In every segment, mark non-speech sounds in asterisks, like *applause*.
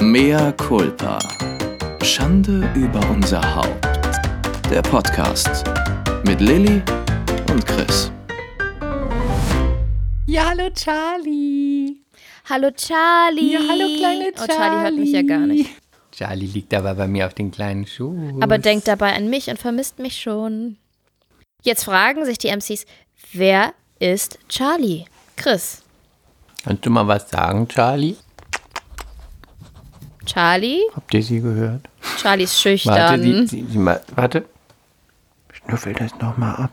Mea culpa. Schande über unser Haupt. Der Podcast mit Lilly und Chris. Ja, hallo Charlie. Hallo Charlie. Ja, hallo kleine Charlie. Oh, Charlie hört mich ja gar nicht. Charlie liegt aber bei mir auf den kleinen Schuh. Aber denkt dabei an mich und vermisst mich schon. Jetzt fragen sich die MCs, wer ist Charlie? Chris. Kannst du mal was sagen, Charlie? Charlie? Habt ihr sie gehört? Charlie ist Warte, schüchtern. sie, sie, sie mal, warte. Schnüffel das nochmal ab.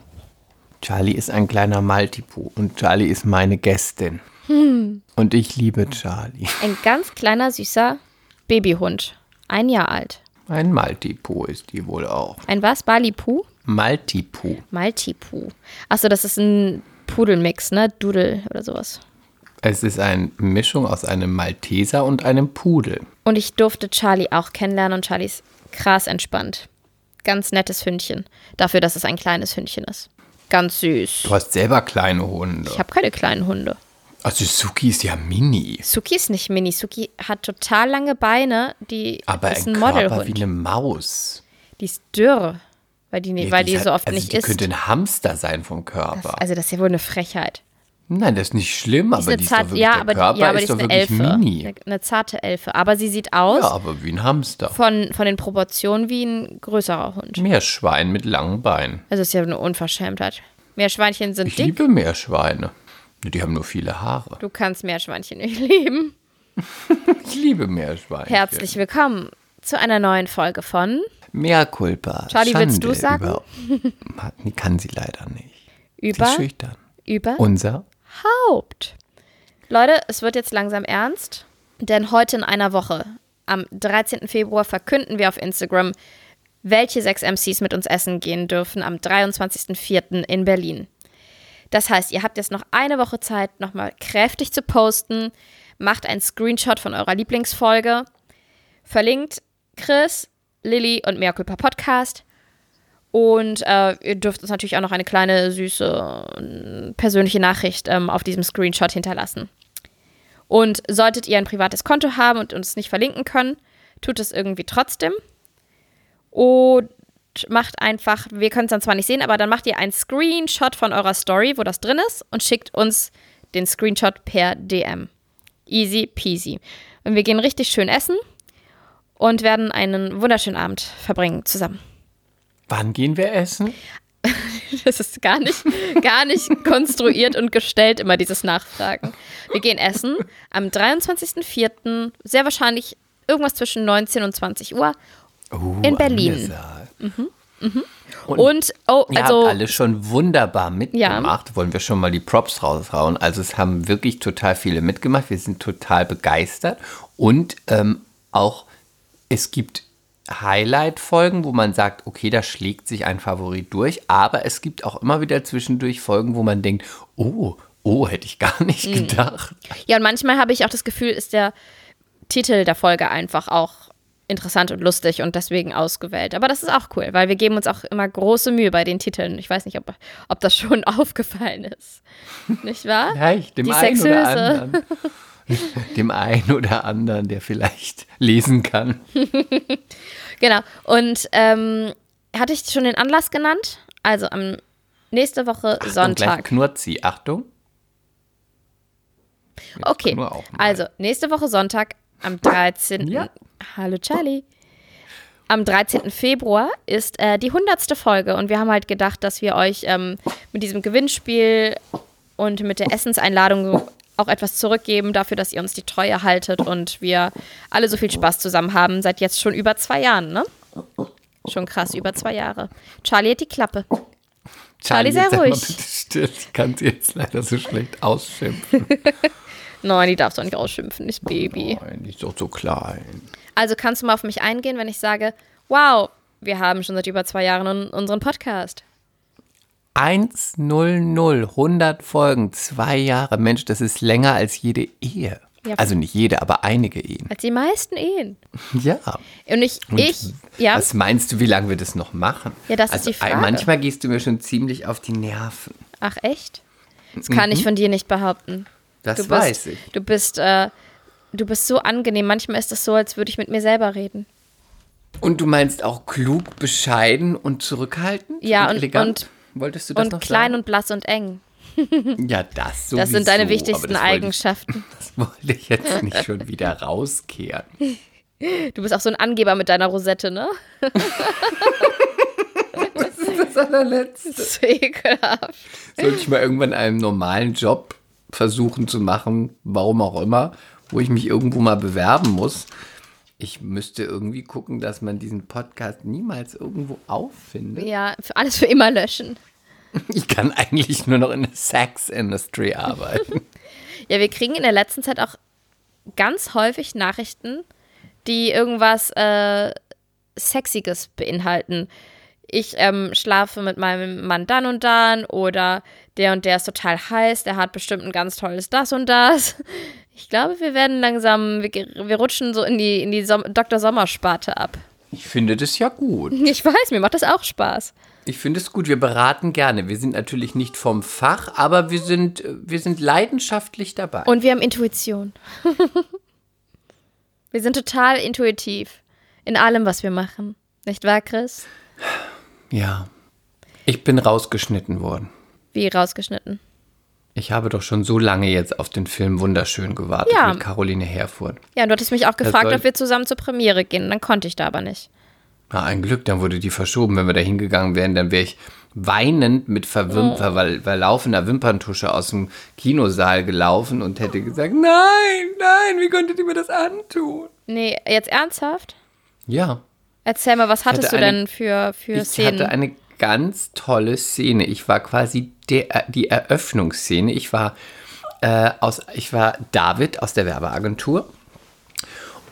Charlie ist ein kleiner Maltipu und Charlie ist meine Gästin. Hm. Und ich liebe Charlie. Ein ganz kleiner, süßer Babyhund. Ein Jahr alt. Ein Maltipu ist die wohl auch. Ein was? Balipu? Maltipu. Maltipu. Achso, das ist ein Pudelmix, ne? Dudel oder sowas. Es ist eine Mischung aus einem Malteser und einem Pudel. Und ich durfte Charlie auch kennenlernen und Charlie ist krass entspannt. Ganz nettes Hündchen. Dafür, dass es ein kleines Hündchen ist. Ganz süß. Du hast selber kleine Hunde. Ich habe keine kleinen Hunde. Also Suki ist ja mini. Suki ist nicht mini. Suki hat total lange Beine. Die Aber ist ein ein Modelhund. wie eine Maus. Die ist dürr, weil die, Ja, weil die hat- so oft also nicht die isst. könnte ein Hamster sein vom Körper. Das, also das ist ja wohl eine Frechheit. Nein, das ist nicht schlimm, Die ist aber die ist doch zart- wirklich, ja, aber, die- Körper ja, aber die ist ist doch eine Elfe. mini. Eine, eine zarte Elfe. Aber sie sieht aus Ja, aber wie ein Hamster. von, von den Proportionen wie ein größerer Hund. Meerschwein mit langen Beinen. Das ist ja eine Unverschämtheit. Meerschweinchen sind Ich dick. liebe Meerschweine. Die haben nur viele Haare. Du kannst Meerschweinchen nicht lieben. *laughs* Ich liebe Meerschweine. Herzlich willkommen zu einer neuen Folge von Mehr Culpa. Charlie, Schande willst du sagen? Über, *laughs* kann sie leider nicht. Sie über, ist schüchtern. über Unser? Haupt. Leute, es wird jetzt langsam ernst, denn heute in einer Woche, am 13. Februar, verkünden wir auf Instagram, welche sechs MCs mit uns essen gehen dürfen am 23.04. in Berlin. Das heißt, ihr habt jetzt noch eine Woche Zeit, nochmal kräftig zu posten. Macht einen Screenshot von eurer Lieblingsfolge. Verlinkt Chris, Lilly und Mea Culpa Podcast. Und äh, ihr dürft uns natürlich auch noch eine kleine, süße, persönliche Nachricht ähm, auf diesem Screenshot hinterlassen. Und solltet ihr ein privates Konto haben und uns nicht verlinken können, tut es irgendwie trotzdem. Und macht einfach, wir können es dann zwar nicht sehen, aber dann macht ihr einen Screenshot von eurer Story, wo das drin ist, und schickt uns den Screenshot per DM. Easy peasy. Und wir gehen richtig schön essen und werden einen wunderschönen Abend verbringen zusammen. Wann gehen wir essen? *laughs* Das ist gar nicht, gar nicht konstruiert und gestellt, immer dieses Nachfragen. Wir gehen essen am 23.04., sehr wahrscheinlich irgendwas zwischen 19 und 20 Uhr. Uh, In Berlin. angesagt. Und, Und, oh, Ihr also, habt alle schon wunderbar mitgemacht. Wollen wir schon mal die Props raushauen. Also es haben wirklich total viele mitgemacht. Wir sind total begeistert. Und ähm, auch es gibt Highlight-Folgen, wo man sagt, okay, da schlägt sich ein Favorit durch. Aber es gibt auch immer wieder zwischendurch Folgen, wo man denkt, oh, oh, hätte ich gar nicht Mhm. gedacht. ja, und manchmal habe ich auch das Gefühl, ist der Titel der Folge einfach auch interessant und lustig und deswegen ausgewählt. Aber das ist auch cool, weil wir geben uns auch immer große Mühe bei den Titeln. Ich weiß nicht, ob, ob das schon *laughs* aufgefallen ist. Nicht wahr? Vielleicht dem Die einen oder Sexhülse. anderen. *laughs* Dem einen oder anderen, der vielleicht lesen kann. *laughs* Genau. Und ähm, hatte ich schon den Anlass genannt? Also am nächste Woche gleich Sonntag. knurrt sie. Achtung. Jetzt Okay. Also nächste Woche Sonntag am 13. Ja. Hallo Charlie. Am 13. Februar ist äh, die 100. Folge und wir haben halt gedacht, dass wir euch ähm, mit diesem Gewinnspiel und mit der *laughs* Essenseinladung auch etwas zurückgeben dafür, dass ihr uns die Treue haltet und wir alle so viel Spaß zusammen haben, seit jetzt schon über zwei Jahren, ne? Schon krass, über zwei Jahre. Charlie hat die Klappe. Charlie, sehr sag mal ruhig. Still. Ich kann sie jetzt leider so schlecht ausschimpfen. *laughs* Nein, die darfst du auch nicht ausschimpfen, nicht Baby. Nein, die ist doch so klein. Also kannst du mal auf mich eingehen, wenn ich sage, wow, wir haben schon seit über zwei Jahren un- unseren Podcast. 100, 100 Folgen, zwei Jahre. Mensch, das ist länger als jede Ehe. Ja. Also nicht jede, aber einige Ehen. Als die meisten Ehen. Ja. Und ich, Und ich, ja, Was meinst du, wie lange wir das noch machen? Ja, das ist also, die Frage. Manchmal gehst du mir schon ziemlich auf die Nerven. ach echt? Das kann ich von dir nicht behaupten. Das Du bist, weiß ich. Du bist äh, Du bist so angenehm. Manchmal ist es so, als würde ich mit mir selber reden. Und du meinst auch klug, bescheiden und zurückhaltend? Ja, und, und, und, Wolltest du das und noch klein sagen? und blass und eng. *laughs* Ja, das sowieso. Das sind deine wichtigsten das wollte ich- Eigenschaften. *laughs* Das wollte ich jetzt nicht schon wieder rauskehren. *laughs* Du bist auch so ein Angeber mit deiner Rosette, ne? Das allerletzte. Das ist ekelhaft. Sollte ich mal irgendwann einen normalen Job versuchen zu machen, warum auch immer, wo ich mich irgendwo mal bewerben muss. Ich müsste irgendwie gucken, dass man diesen Podcast niemals irgendwo auffindet. Ja, für alles für immer löschen. *laughs* Ich kann eigentlich nur noch in der Sex-Industry arbeiten. *laughs* Ja, wir kriegen in der letzten Zeit auch ganz häufig Nachrichten, die irgendwas äh, Sexiges beinhalten. Ich ähm, schlafe mit meinem Mann dann und dann oder der und der ist total heiß, der hat bestimmt ein ganz tolles das und das. Ich glaube, wir werden langsam, wir, wir rutschen so in die, in die Som Dr. Sommer-Sparte ab. Ich finde das ja gut. *laughs* Ich weiß, mir macht das auch Spaß. Ich finde es gut. Wir beraten gerne. Wir sind natürlich nicht vom Fach, aber wir sind, wir sind leidenschaftlich dabei. Und wir haben Intuition. *laughs* wir sind total intuitiv in allem, was wir machen. Nicht wahr, Chris? ja. Ich bin rausgeschnitten worden. Wie rausgeschnitten. Ich habe doch schon so lange jetzt auf den Film Wunderschön gewartet Ja. mit Caroline Herfurth. Ja, und du hattest mich auch gefragt, ob wir zusammen zur Premiere gehen. Dann konnte ich da aber nicht. Na, ein Glück, dann wurde die verschoben. Wenn wir da hingegangen wären, dann wäre ich weinend mit verwim ver weil, verlaufener Wimperntusche aus dem Kinosaal gelaufen und hätte gesagt, nein, nein, wie konntet ihr mir das antun? Nee, jetzt ernsthaft? Ja, Erzähl mal, was hattest du eine- denn für, für ich Szenen? hatte eine ganz tolle Szene. Ich war quasi der, die Eröffnungsszene. Ich war, äh, aus, ich war David aus der Werbeagentur.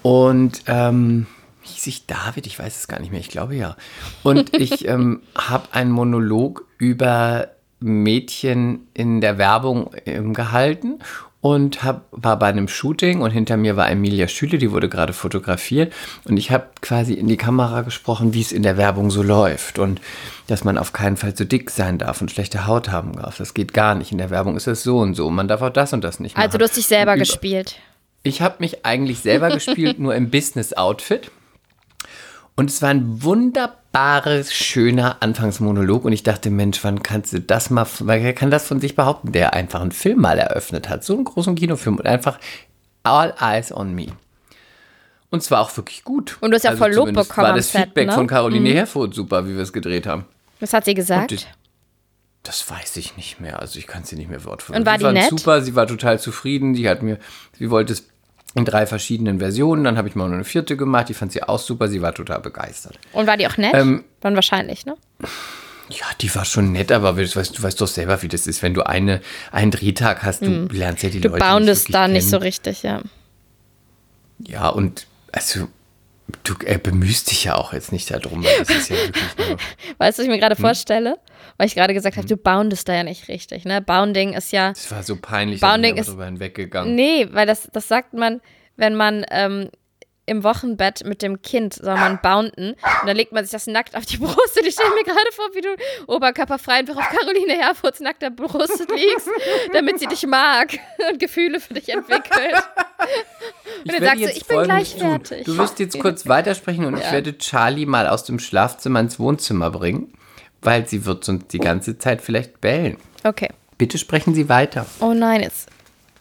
Und ähm, hieß ich David? Ich weiß es gar nicht mehr. Ich glaube ja. Und *laughs* ich ähm, habe einen Monolog über Mädchen in der Werbung ähm, gehalten und hab, war bei einem Shooting und hinter mir war Emilia Schüle, die wurde gerade fotografiert und ich habe quasi in die Kamera gesprochen, wie es in der Werbung so läuft und dass man auf keinen Fall so dick sein darf und schlechte Haut haben darf. Das geht gar nicht. In der Werbung ist es so und so. Man darf auch das und das nicht machen. also du hast dich selber gespielt. ich habe mich eigentlich selber *laughs* gespielt, nur im Business-Outfit. Und es war ein wunderbares, schöner Anfangsmonolog. Und ich dachte, Mensch, wann kannst du das mal, wer kann das von sich behaupten, der einfach einen Film mal eröffnet hat? So einen großen Kinofilm und einfach all eyes on me. Und zwar auch wirklich gut. Also Und du hast ja voll Lob bekommen war das Set, Feedback ne? von Caroline Herfurth super, wie wir es gedreht haben. Was hat sie gesagt? Die- Das weiß ich nicht mehr. Also ich kann sie nicht mehr Wort für Und war die fand nett? super, sie war total zufrieden. Sie hat mir, sie wollte es in drei verschiedenen Versionen. Dann habe ich mal eine vierte gemacht. Die fand sie auch super. Sie war total begeistert. Und war die auch nett? Ähm, Dann wahrscheinlich, ne? Ja, die war schon nett, aber du weißt, du weißt doch selber, wie das ist. Wenn du eine, einen Drehtag hast, du lernst ja die. Du Leute nicht boundest da nicht kennen. so richtig, ja. Ja, und also du äh, bemühst dich ja auch jetzt nicht darum, weil das ist ja wirklich nur. *laughs* Weißt du, was ich mir Hm. gerade vorstelle? Weil ich gerade gesagt habe, du boundest da ja nicht richtig, ne? Bounding ist ja. Das war so peinlich, da bin Bounding ich ist- aber drüber hinweggegangen. Nee, weil das, das sagt man, wenn man ähm, im Wochenbett mit dem Kind soll man bounden und dann legt man sich das nackt auf die Brust und ich stelle mir gerade vor, wie du oberkörperfrei einfach auf Caroline Herfurths nackter Brust liegst, damit sie dich mag und Gefühle für dich entwickelt. Und dann sagst du, ich bin gleich fertig. Du wirst jetzt kurz weitersprechen und ich werde Charlie mal aus dem Schlafzimmer ins Wohnzimmer bringen, weil sie wird sonst die ganze Zeit vielleicht bellen. Okay. Bitte sprechen Sie weiter. Oh nein, jetzt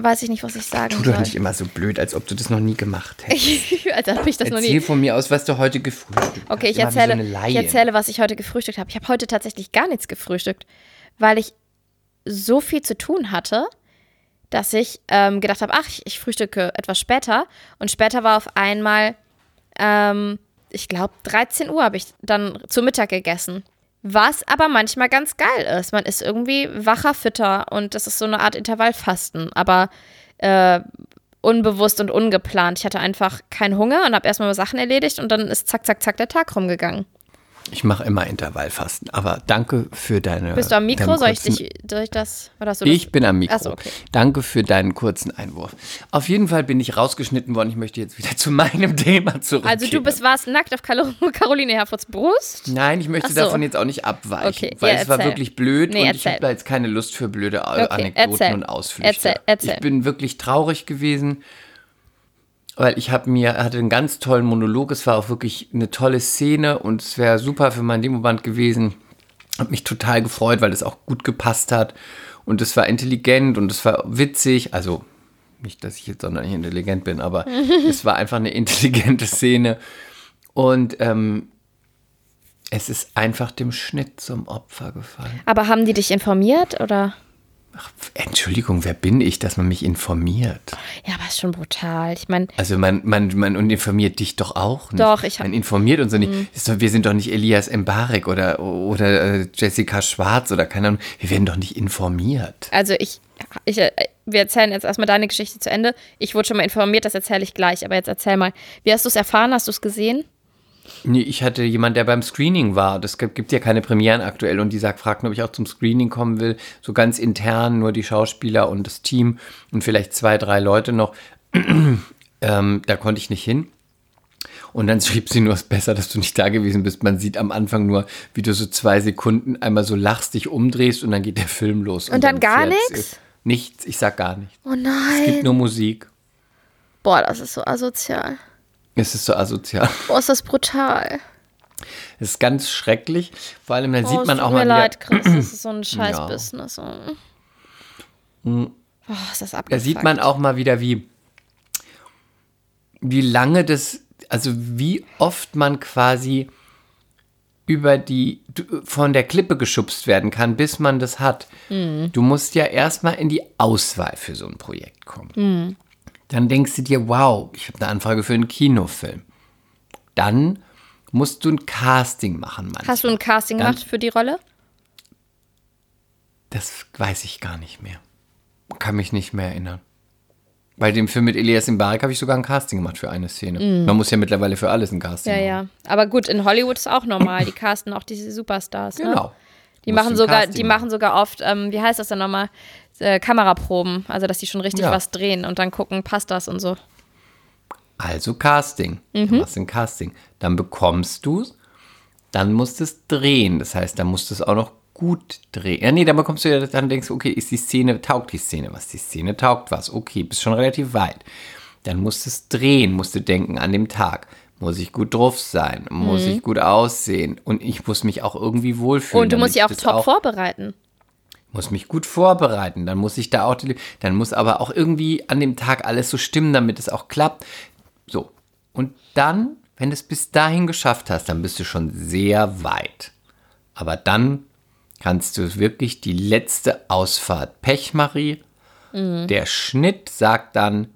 weiß ich nicht, was ich sagen Tu soll. doch nicht immer so blöd, als ob du das noch nie gemacht *laughs* hättest. Als ob ich das noch Erzähl nie. von mir aus, was du heute gefrühstückt hast. Okay, ich erzähle, so ich erzähle, was ich heute gefrühstückt habe. Ich habe heute tatsächlich gar nichts gefrühstückt, weil ich so viel zu tun hatte, dass ich ähm, gedacht habe, ach, ich, ich frühstücke etwas später. Und später war auf einmal, ähm, ich glaube, 13 Uhr habe ich dann zu Mittag gegessen. Was aber manchmal ganz geil ist. Man ist irgendwie wacher, fitter und das ist so eine Art Intervallfasten. Aber äh, unbewusst und ungeplant. Ich hatte einfach keinen Hunger und habe erstmal Sachen erledigt und dann ist zack, zack, zack der Tag rumgegangen. Ich mache immer Intervallfasten, aber danke für deine. Bist du am Mikro? Soll ich, dich, soll ich das? Oder du das? Ich bin am Mikro. So, okay. Danke für deinen kurzen Einwurf. Auf jeden Fall bin ich rausgeschnitten worden. Ich möchte jetzt wieder *laughs* zu meinem Thema zurückkehren. Also du bist, warst nackt auf *laughs* Caroline Herfords Brust? Nein, ich möchte so. davon jetzt auch nicht abweichen, Okay, weil ja, es war wirklich blöd Nee, und ich erzähl. habe da jetzt keine Lust für blöde Okay, Anekdoten erzähl. und Ausflüchte. Erzähl, erzähl. Ich bin wirklich traurig gewesen. Weil ich habe mir, hatte einen ganz tollen Monolog, es war auch wirklich eine tolle Szene und es wäre super für mein Demoband gewesen. Hat mich total gefreut, weil es auch gut gepasst hat und es war intelligent und es war witzig, also nicht, dass ich jetzt sonderlich intelligent bin, aber *laughs* es war einfach eine intelligente Szene und ähm, es ist einfach dem Schnitt zum Opfer gefallen. Aber haben die dich informiert oder? Ach, Entschuldigung, wer bin ich, dass man mich informiert? Ja, aber ist schon brutal. Ich meine. Also man, man, man informiert dich doch auch nicht. Doch, ich habe. Man informiert uns doch nicht. Mhm. Doch, wir sind doch nicht Elias Mbarek oder, oder äh, Jessica Schwarz oder keine Ahnung. Wir werden doch nicht informiert. Also ich, ich, äh, wir erzählen jetzt erstmal deine Geschichte zu Ende. Ich wurde schon mal informiert, das erzähle ich gleich. Aber jetzt erzähl mal, wie hast du es erfahren? Hast du es gesehen? Nee, ich hatte jemand, der beim Screening war. Das gibt ja keine Premieren aktuell und die sagt, fragt, ob ich auch zum Screening kommen will. So ganz intern, nur die Schauspieler und das Team und vielleicht zwei, drei Leute noch. *clears throat* ähm, da konnte ich nicht hin. Und dann *laughs* schrieb sie nur, es ist besser, dass du nicht da gewesen bist. Man sieht am Anfang nur, wie du so zwei Sekunden einmal so lachst, dich umdrehst und dann geht der Film los. Und, und dann, dann, gar nichts? Nichts, ich sag gar nichts. Oh nein. Es gibt nur Musik. Boah, das ist so asozial. Es ist so asozial. Boah, ist das brutal. Es ist ganz schrecklich. Vor allem, dann oh, sieht man auch mal. Mir leid, Chris, das ist so ein *clears throat* Scheiß-Business. Ja. Oh, ist das abgefuckt. Da sieht man auch mal wieder, wie, wie lange das, also wie oft man quasi über die, von der Klippe geschubst werden kann, bis man das hat. Mhm. Du musst ja erstmal in die Auswahl für so ein Projekt kommen. Mhm. Dann denkst du dir, wow, ich habe eine Anfrage für einen Kinofilm. Dann musst du ein Casting machen. Manchmal. Hast du ein Casting Dann, gemacht für die Rolle? Das weiß ich gar nicht mehr. Kann mich nicht mehr erinnern. Bei dem Film mit Elias Mbarek habe ich sogar ein Casting gemacht für eine Szene. Mm. Man muss ja mittlerweile für alles ein Casting ja, machen. Ja, ja. Aber gut, in Hollywood ist auch normal. Die casten auch diese Superstars. Ne? Die machen sogar, die machen sogar oft, ähm, wie heißt das denn nochmal? äh, Kameraproben, also dass die schon richtig ja. was drehen und dann gucken, passt das und so. Also Casting. Mhm. Du machst ein Casting. Dann bekommst du es, dann musst du es drehen. Das heißt, dann musst du es auch noch gut drehen. Ja, nee, dann bekommst du ja, dann denkst du, okay, ist die Szene, taugt die Szene was? Die Szene taugt was. Okay, bist schon relativ weit. Dann musst du es drehen, musst du denken an dem Tag. Muss ich gut drauf sein? Muss mhm. ich gut aussehen? Und ich muss mich auch irgendwie wohlfühlen. Und du musst dich auch top auch vorbereiten muss mich gut vorbereiten, dann muss ich da auch, dann muss aber auch irgendwie an dem Tag alles so stimmen, damit es auch klappt. So. Und dann, wenn du es bis dahin geschafft hast, dann bist du schon sehr weit. Aber dann kannst du wirklich die letzte Ausfahrt Pechmarie. Mhm. Der Schnitt sagt dann,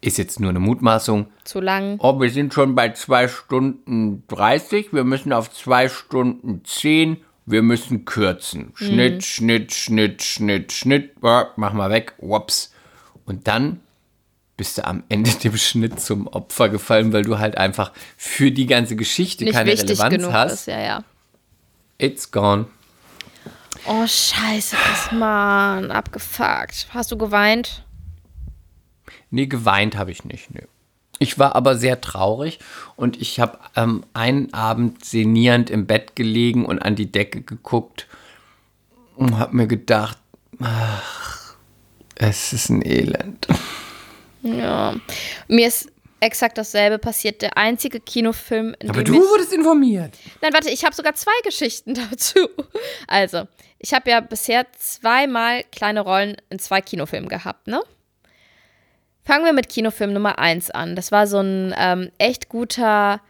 ist jetzt nur eine Mutmaßung. Zu lang. Oh, wir sind schon bei 2 Stunden 30, wir müssen auf 2 Stunden 10 wir müssen kürzen. Schnitt, mhm. Schnitt, Schnitt, Schnitt, Schnitt, mach mal weg, whoops. Und dann bist du am Ende dem Schnitt zum Opfer gefallen, weil du halt einfach für die ganze Geschichte Nicht keine Relevanz hast. Ist, ja, ja. It's gone. Oh, scheiße, das Mann, abgefuckt. Hast du geweint? Nee, geweint habe ich nicht, nee. Ich war aber sehr traurig und ich habe ähm, einen Abend senierend im Bett gelegen und an die Decke geguckt und habe mir gedacht, ach, es ist ein Elend. Ja, mir ist exakt dasselbe passiert. Der einzige Kinofilm, in Aber du wurdest informiert. Nein, warte, ich habe sogar zwei Geschichten *laughs* dazu. Also, ich habe ja bisher zweimal kleine Rollen in zwei Kinofilmen gehabt, ne? Fangen wir mit Kinofilm Nummer 1 an. Das war so ein ähm, echt guter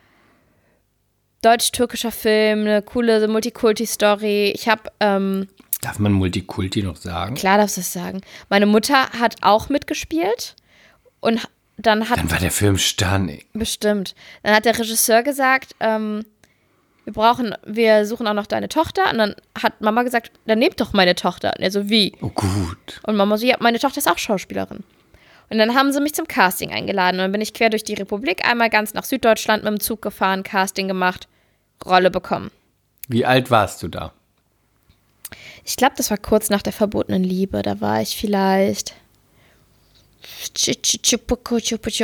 deutsch-türkischer Film, eine coole Multikulti-Story. Ich habe. Ähm, Darf man Multikulti noch sagen? Klar darfst du es sagen. Meine Mutter hat auch mitgespielt und dann hat. Dann war der Film stunning. Bestimmt. Dann hat der Regisseur gesagt, ähm, wir brauchen, wir suchen auch noch deine Tochter. Und dann hat Mama gesagt, dann nehmt doch meine Tochter. Und er so, wie? Oh, gut. Und Mama so, ja, meine Tochter ist auch Schauspielerin. Und dann haben sie mich zum Casting eingeladen. Und dann bin ich quer durch die Republik einmal ganz nach Süddeutschland mit dem Zug gefahren, Casting gemacht, Rolle bekommen. Wie alt warst du da? Ich glaube, das war kurz nach der verbotenen Liebe. Da war ich vielleicht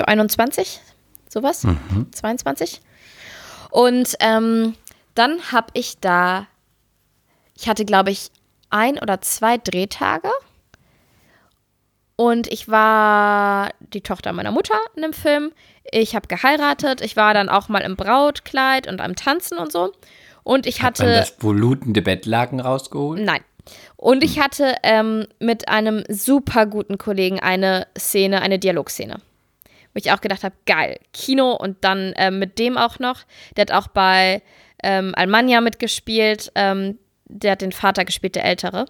21, sowas, mhm. 22. Und ähm, dann habe ich da, ich hatte, glaube ich, ein oder zwei Drehtage Und ich war die Tochter meiner Mutter in dem Film. Ich habe geheiratet. Ich war dann auch mal im Brautkleid und am Tanzen und so. Und ich hatte. Hat man das blutende Bettlaken rausgeholt? Nein. Und ich hatte ähm, mit einem super guten Kollegen eine Szene, eine Dialogszene. Wo ich auch gedacht habe, geil, Kino und dann äh, mit dem auch noch. Der hat auch bei ähm, Almania mitgespielt. Ähm, der hat den Vater gespielt, der Ältere.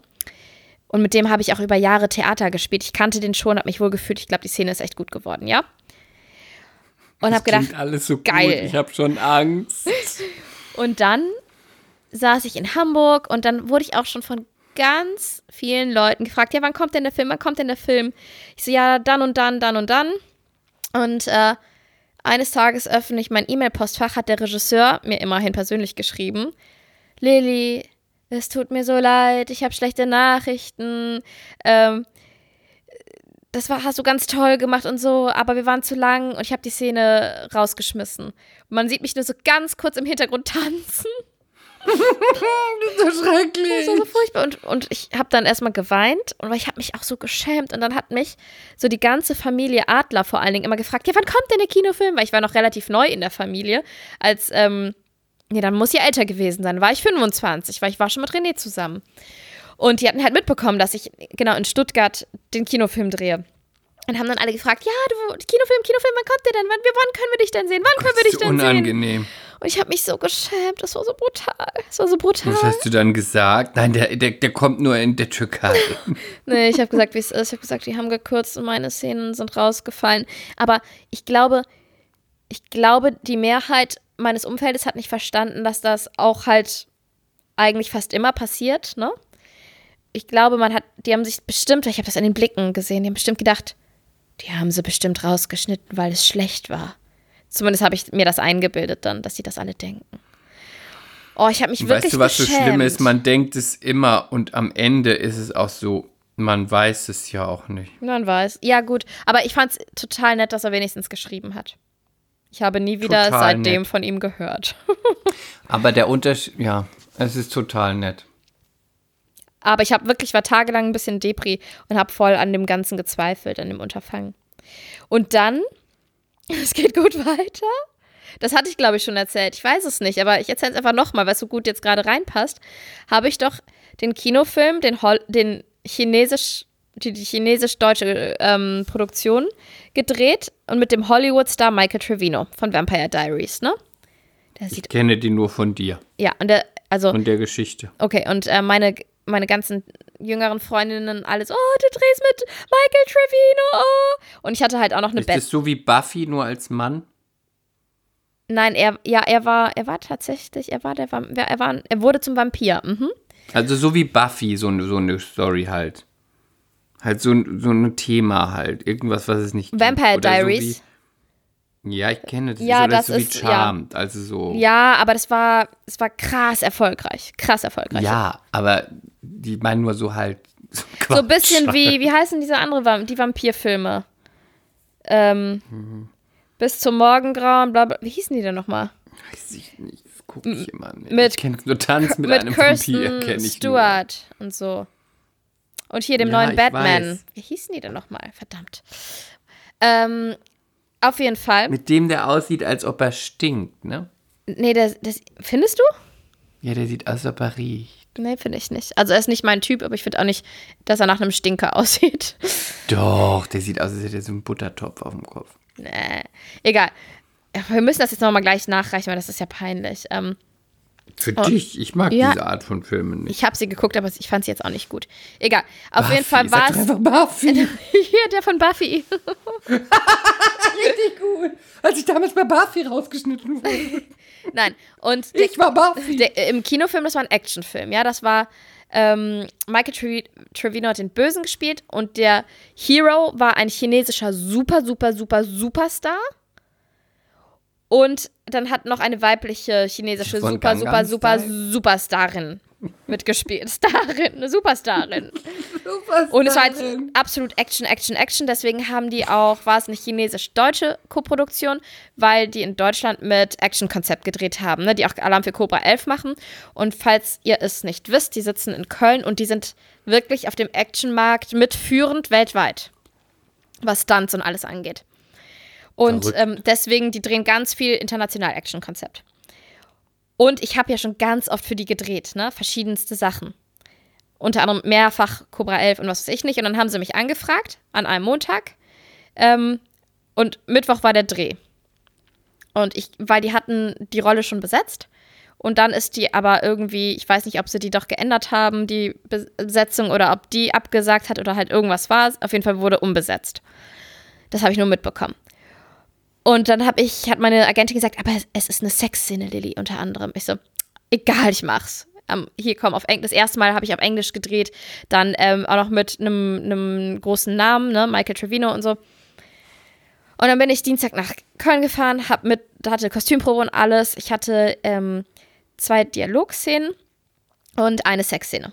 Und mit dem habe ich auch über Jahre Theater gespielt. Ich kannte den schon, habe mich wohl gefühlt. Ich glaube, die Szene ist echt gut geworden, ja? Und habe gedacht, alles so geil. Gut. Ich habe schon Angst. *laughs* und dann saß ich in Hamburg und dann wurde ich auch schon von ganz vielen Leuten gefragt, ja, wann kommt denn der Film? Wann kommt denn der Film? Ich so, ja, dann und dann, dann und dann. Und äh, eines Tages öffne ich mein E-Mail-Postfach, hat der Regisseur mir immerhin persönlich geschrieben. Lilly, es tut mir so leid, ich habe schlechte Nachrichten. Ähm, das war, hast du ganz toll gemacht und so, aber wir waren zu lang und ich habe die Szene rausgeschmissen. man sieht mich nur so ganz kurz im Hintergrund *laughs* tanzen. das ist so schrecklich. Das war so furchtbar. Und, und ich habe dann erstmal geweint und ich habe mich auch so geschämt. Und dann hat mich so die ganze Familie Adler vor allen Dingen immer gefragt: Ja, wann kommt denn der Kinofilm? Weil ich war noch relativ neu in der Familie, als ähm, Nee, dann muss sie älter gewesen sein. War ich 25, weil ich war schon mit René zusammen. Und die hatten halt mitbekommen, dass ich genau in Stuttgart den Kinofilm drehe. Und haben dann alle gefragt, ja, du, Kinofilm, Kinofilm, wann kommt der denn? Wann, wann können wir dich denn sehen? Wann können wir dich denn unangenehm. sehen? Und ich habe mich so geschämt. Das war so brutal. Das war so brutal. Was hast du dann gesagt? Nein, der, der, der kommt nur in der Türkei. *laughs* nee, ich habe gesagt, wie es ist. Ich habe gesagt, die haben gekürzt und meine Szenen sind rausgefallen. Aber ich glaube, ich glaube, die Mehrheit meines Umfeldes hat nicht verstanden, dass das auch halt eigentlich fast immer passiert, ne? Ich glaube, man hat, die haben sich bestimmt, ich habe das an den Blicken gesehen, die haben bestimmt gedacht, die haben sie bestimmt rausgeschnitten, weil es schlecht war. Zumindest habe ich mir das eingebildet dann, dass sie das alle denken. Oh, ich habe mich wirklich Weißt du, was geschämt. so schlimm ist? Man denkt es immer und am Ende ist es auch so, man weiß es ja auch nicht. Man weiß. Ja, gut. Aber ich fand es total nett, dass er wenigstens geschrieben hat. Ich habe nie wieder total seitdem nett. von ihm gehört. *laughs* Aber der Unterschied, ja, es ist total nett. Aber ich habe wirklich, war tagelang ein bisschen Depri und habe voll an dem Ganzen gezweifelt, an dem Unterfangen. Und dann, *laughs* es geht gut weiter. Das hatte ich, glaube ich, schon erzählt. Ich weiß es nicht, aber ich erzähle es einfach nochmal, weil es so gut jetzt gerade reinpasst. Habe ich doch den Kinofilm, den, Hol den chinesisch die, die chinesisch-deutsche ähm, Produktion gedreht und mit dem Hollywood-Star Michael Trevino von Vampire Diaries, ne? Ich kenne die nur von dir. Ja, und der, also. Und der Geschichte. Okay, und äh, meine, meine ganzen jüngeren Freundinnen alles, oh, du drehst mit Michael Trevino, oh. Und ich hatte halt auch noch eine Ist das so wie Buffy, nur als Mann? Nein, er, ja, er war, er war tatsächlich, er war der, er war, er wurde zum Vampir, mhm. Also so wie Buffy, so, so eine Story halt. Halt so, so ein Thema halt. Irgendwas, was es nicht gibt. Vampire Diaries. So wie, ja, ich kenne das. Ja, das so ist, Charmed, ja. also so. Ja, aber das war, das war krass erfolgreich. Krass erfolgreich. Ja, aber die meinen nur so halt. *laughs* So, so ein bisschen wie, *laughs* wie heißen diese andere, die Vampirfilme? Ähm, mhm. Bis zum Morgengrauen, bla, bla Wie hießen die denn nochmal? Weiß ich nicht. Das gucke ich immer nicht. Mit, ich kenne nur Tanz mit, mit einem Kirsten Vampir, kenne ich Stewart nur. und so. Und hier dem ja, neuen Batman. Weiß. Wie hießen die denn nochmal? Verdammt. Ähm, auf jeden Fall. Mit dem, der aussieht, als ob er stinkt, ne? Nee, das, das findest du? Ja, der sieht aus, als ob er riecht. Nee, finde ich nicht. Also er ist nicht mein Typ, aber ich finde auch nicht, dass er nach einem Stinker *laughs* aussieht. Doch, der sieht aus, als hätte er so einen Buttertopf auf dem Kopf. Nee, egal. Wir müssen das jetzt nochmal gleich nachreichen, weil das ist ja peinlich. Ähm, für oh. dich? Ich mag ja, diese Art von Filmen nicht. Ich habe sie geguckt, aber ich fand sie jetzt auch nicht gut. Egal. Auf Buffy. jeden Fall war es. Buffy. *laughs* Hier, der von Buffy. *laughs* Richtig gut. Als ich damals bei Buffy rausgeschnitten wurde. *laughs* Nein, und. Der, ich war Buffy. Der, Im Kinofilm, das war ein Actionfilm, ja. Das war. Ähm, Michael Trevino hat den Bösen gespielt und der Hero war ein chinesischer super, super, super, Superstar. Und dann hat noch eine weibliche chinesische Von super, super, super, Superstarin mitgespielt. *laughs* Starin, eine Superstarin. Superstarin. Und es war halt absolut Action, Action, Action. Deswegen haben die auch, war es eine chinesisch-deutsche Koproduktion, weil die in Deutschland mit Action-Konzept gedreht haben, ne, die auch Alarm für Cobra 11 machen. Und falls ihr es nicht wisst, die sitzen in Köln und die sind wirklich auf dem Actionmarkt mitführend weltweit. was Stunts und alles angeht. Und ähm, deswegen, die drehen ganz viel international Action-Konzept. Und ich habe ja schon ganz oft für die gedreht, ne? Verschiedenste Sachen. Unter anderem mehrfach Cobra 11 und was weiß ich nicht. Und dann haben sie mich angefragt an einem Montag. Ähm, und Mittwoch war der Dreh. Und ich, weil die hatten die Rolle schon besetzt. Und dann ist die aber irgendwie, ich weiß nicht, ob sie die doch geändert haben, die Besetzung, oder ob die abgesagt hat oder halt irgendwas war. Auf jeden Fall wurde umbesetzt. Das habe ich nur mitbekommen. Und dann habe ich, hat meine Agentin gesagt, aber es ist eine Sexszene, Lilly, unter anderem. Ich so, egal, ich mach's. Um, hier komm auf Englisch. Das erste Mal habe ich auf Englisch gedreht, dann ähm, auch noch mit einem großen Namen, ne, Michael Trevino und so. Und dann bin ich Dienstag nach Köln gefahren, hab mit, hatte Kostümprobe und alles. Ich hatte ähm, zwei Dialogszenen und eine Sexszene.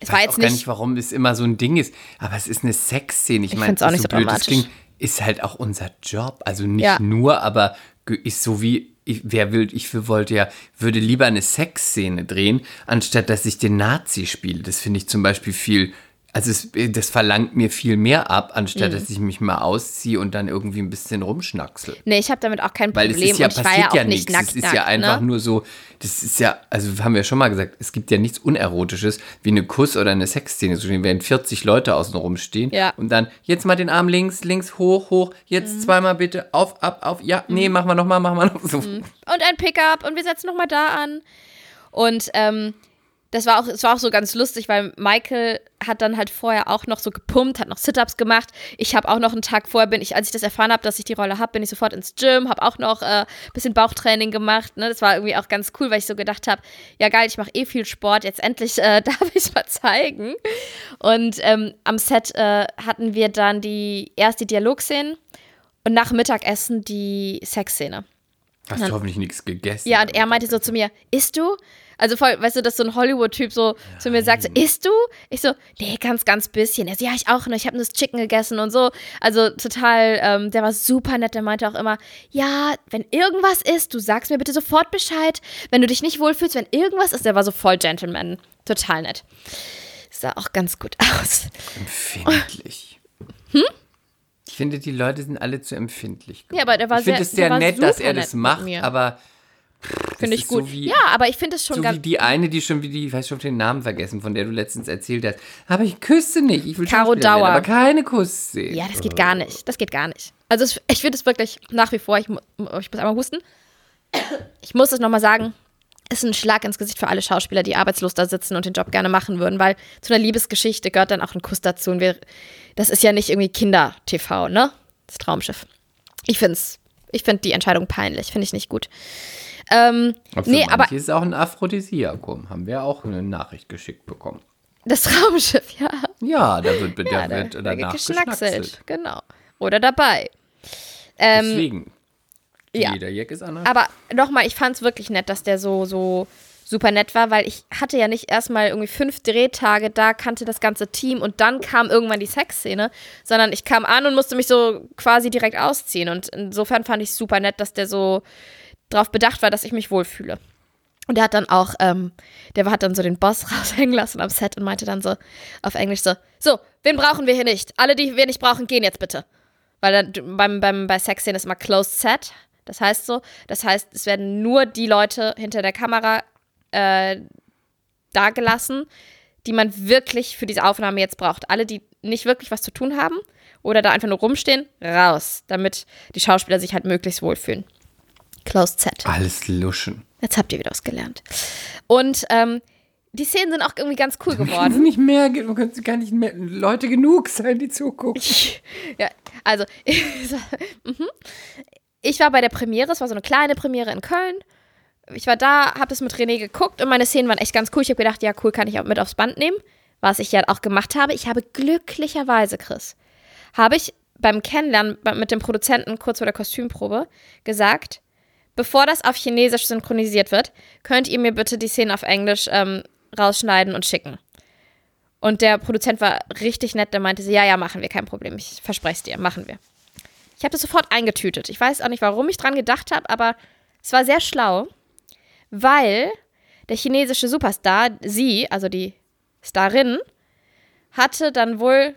Es ich weiß war jetzt auch nicht, gar nicht, warum es immer so ein Ding ist, aber es ist eine Sexszene. Ich, ich meine, es ist auch nicht so, so blöd, das klingt, ist halt auch unser Job. Also nicht ja. nur, aber ist so wie, ich, wer will, ich wollte ja, würde lieber eine Sexszene drehen, anstatt dass ich den Nazi spiele. Das finde ich zum Beispiel viel also es, das verlangt mir viel mehr ab, anstatt mhm. dass ich mich mal ausziehe und dann irgendwie ein bisschen rumschnacksel. Nee, ich habe damit auch kein Problem. Weil es ist ja, und ich passiert ja, ja nichts. Nackt, es ist ja einfach ne? nur so, das ist ja, also haben wir schon mal gesagt, es gibt ja nichts Unerotisches wie eine Kuss- oder eine Sexszene. So werden 40 Leute außen rumstehen ja. und dann jetzt mal den Arm links, links, hoch, hoch, jetzt mhm. zweimal bitte, auf, ab, auf, ja, mhm. nee, machen wir nochmal, machen wir noch so. Mhm. Und ein Pickup und wir setzen nochmal da an. Und ähm, das war auch, es war auch so ganz lustig, weil Michael hat dann halt vorher auch noch so gepumpt, hat noch Sit-ups gemacht. Ich habe auch noch einen Tag vorher bin ich, als ich das erfahren habe, dass ich die Rolle habe, bin ich sofort ins Gym, habe auch noch ein äh, bisschen Bauchtraining gemacht. Ne? Das war irgendwie auch ganz cool, weil ich so gedacht habe, ja geil, ich mache eh viel Sport, jetzt endlich äh, *laughs* darf ich es mal zeigen. Und ähm, am Set äh, hatten wir dann die erste Dialogszene und nach Mittagessen die Sexszene. Hast du hoffentlich nichts gegessen? Ja, und er meinte so zu mir, isst du? Also voll, weißt du, dass so ein Hollywood-Typ so ja, zu mir sagt, so, isst du? Ich so, nee, ganz, ganz bisschen. Er so, ja, ich auch noch, ich habe nur das Chicken gegessen und so. Also total, ähm, der war super nett, der meinte auch immer, ja, wenn irgendwas ist, du sagst mir bitte sofort Bescheid. Wenn du dich nicht wohlfühlst, wenn irgendwas ist, der war so voll Gentleman. Total nett. Sah auch ganz gut *laughs* aus. Empfindlich. Hm? Ich finde, die Leute sind alle zu empfindlich. Geworden. Ja, aber der war ich sehr, Ich finde es sehr nett, dass er das macht, aber Finde ich gut. So wie, ja, aber ich finde es schon so ganz. Wie die eine, die schon wie die, ich weiß schon den Namen vergessen, von der du letztens erzählt hast. Aber ich küsse nicht. Ich will Caro Dauer. aber keine Kussszene. Ja, das geht gar nicht. Das geht gar nicht. Also ich finde es wirklich nach wie vor, ich, ich muss einmal husten. Ich muss es nochmal sagen, ist ein Schlag ins Gesicht für alle Schauspieler, die arbeitslos da sitzen und den Job gerne machen würden, weil zu einer Liebesgeschichte gehört dann auch ein Kuss dazu. Und wir, das ist ja nicht irgendwie Kinder-TV, ne? Das Traumschiff. Ich finde ich find die Entscheidung peinlich, finde ich nicht gut. Ähm, nee, aber. Hier ist auch ein Aphrodisiakum. Haben wir auch eine Nachricht geschickt bekommen. Das Raumschiff, ja. Ja, da wird, ja, der wird da, danach geschnackselt. Genau. Oder dabei. Ähm, Deswegen. Ja. Jeder Jack ist anders. Aber nochmal, ich fand es wirklich nett, dass der so, so super nett war, weil ich hatte ja nicht erstmal irgendwie fünf Drehtage da, kannte das ganze Team und dann kam irgendwann die Sexszene, sondern ich kam an und musste mich so quasi direkt ausziehen. Und insofern fand ich es super nett, dass der so darauf bedacht war, dass ich mich wohlfühle. Und der hat dann auch, ähm, der hat dann so den Boss *laughs* raushängen lassen am Set und meinte dann so auf Englisch so, so, wen brauchen wir hier nicht? Alle, die wir nicht brauchen, gehen jetzt bitte. Weil dann beim, beim, bei Sexszenen ist immer Closed Set. Das heißt so, das heißt, es werden nur die Leute hinter der Kamera äh, dagelassen, die man wirklich für diese Aufnahme jetzt braucht. Alle, die nicht wirklich was zu tun haben oder da einfach nur rumstehen, raus, damit die Schauspieler sich halt möglichst wohlfühlen. Closed Set. Alles luschen. Jetzt habt ihr wieder was gelernt. Und ähm, die Szenen sind auch irgendwie ganz cool geworden. Es nicht mehr, können gar nicht mehr Leute genug sein, die zugucken. ja, also *laughs* mhm. ich war bei der Premiere, es war so eine kleine Premiere in Köln. Ich war da, habe es mit René geguckt und meine Szenen waren echt ganz cool. Ich habe gedacht, ja cool, kann ich auch mit aufs Band nehmen, was ich ja auch gemacht habe. Ich habe glücklicherweise, Chris, habe ich beim Kennenlernen mit dem Produzenten kurz vor der Kostümprobe gesagt, bevor das auf Chinesisch synchronisiert wird, könnt ihr mir bitte die Szene auf Englisch ähm, rausschneiden und schicken. Und der Produzent war richtig nett, der meinte, ja, ja, machen wir, kein Problem, ich verspreche es dir, machen wir. Ich habe das sofort eingetütet. Ich weiß auch nicht, warum ich dran gedacht habe, aber es war sehr schlau, weil der chinesische Superstar, sie, also die Starin, hatte dann wohl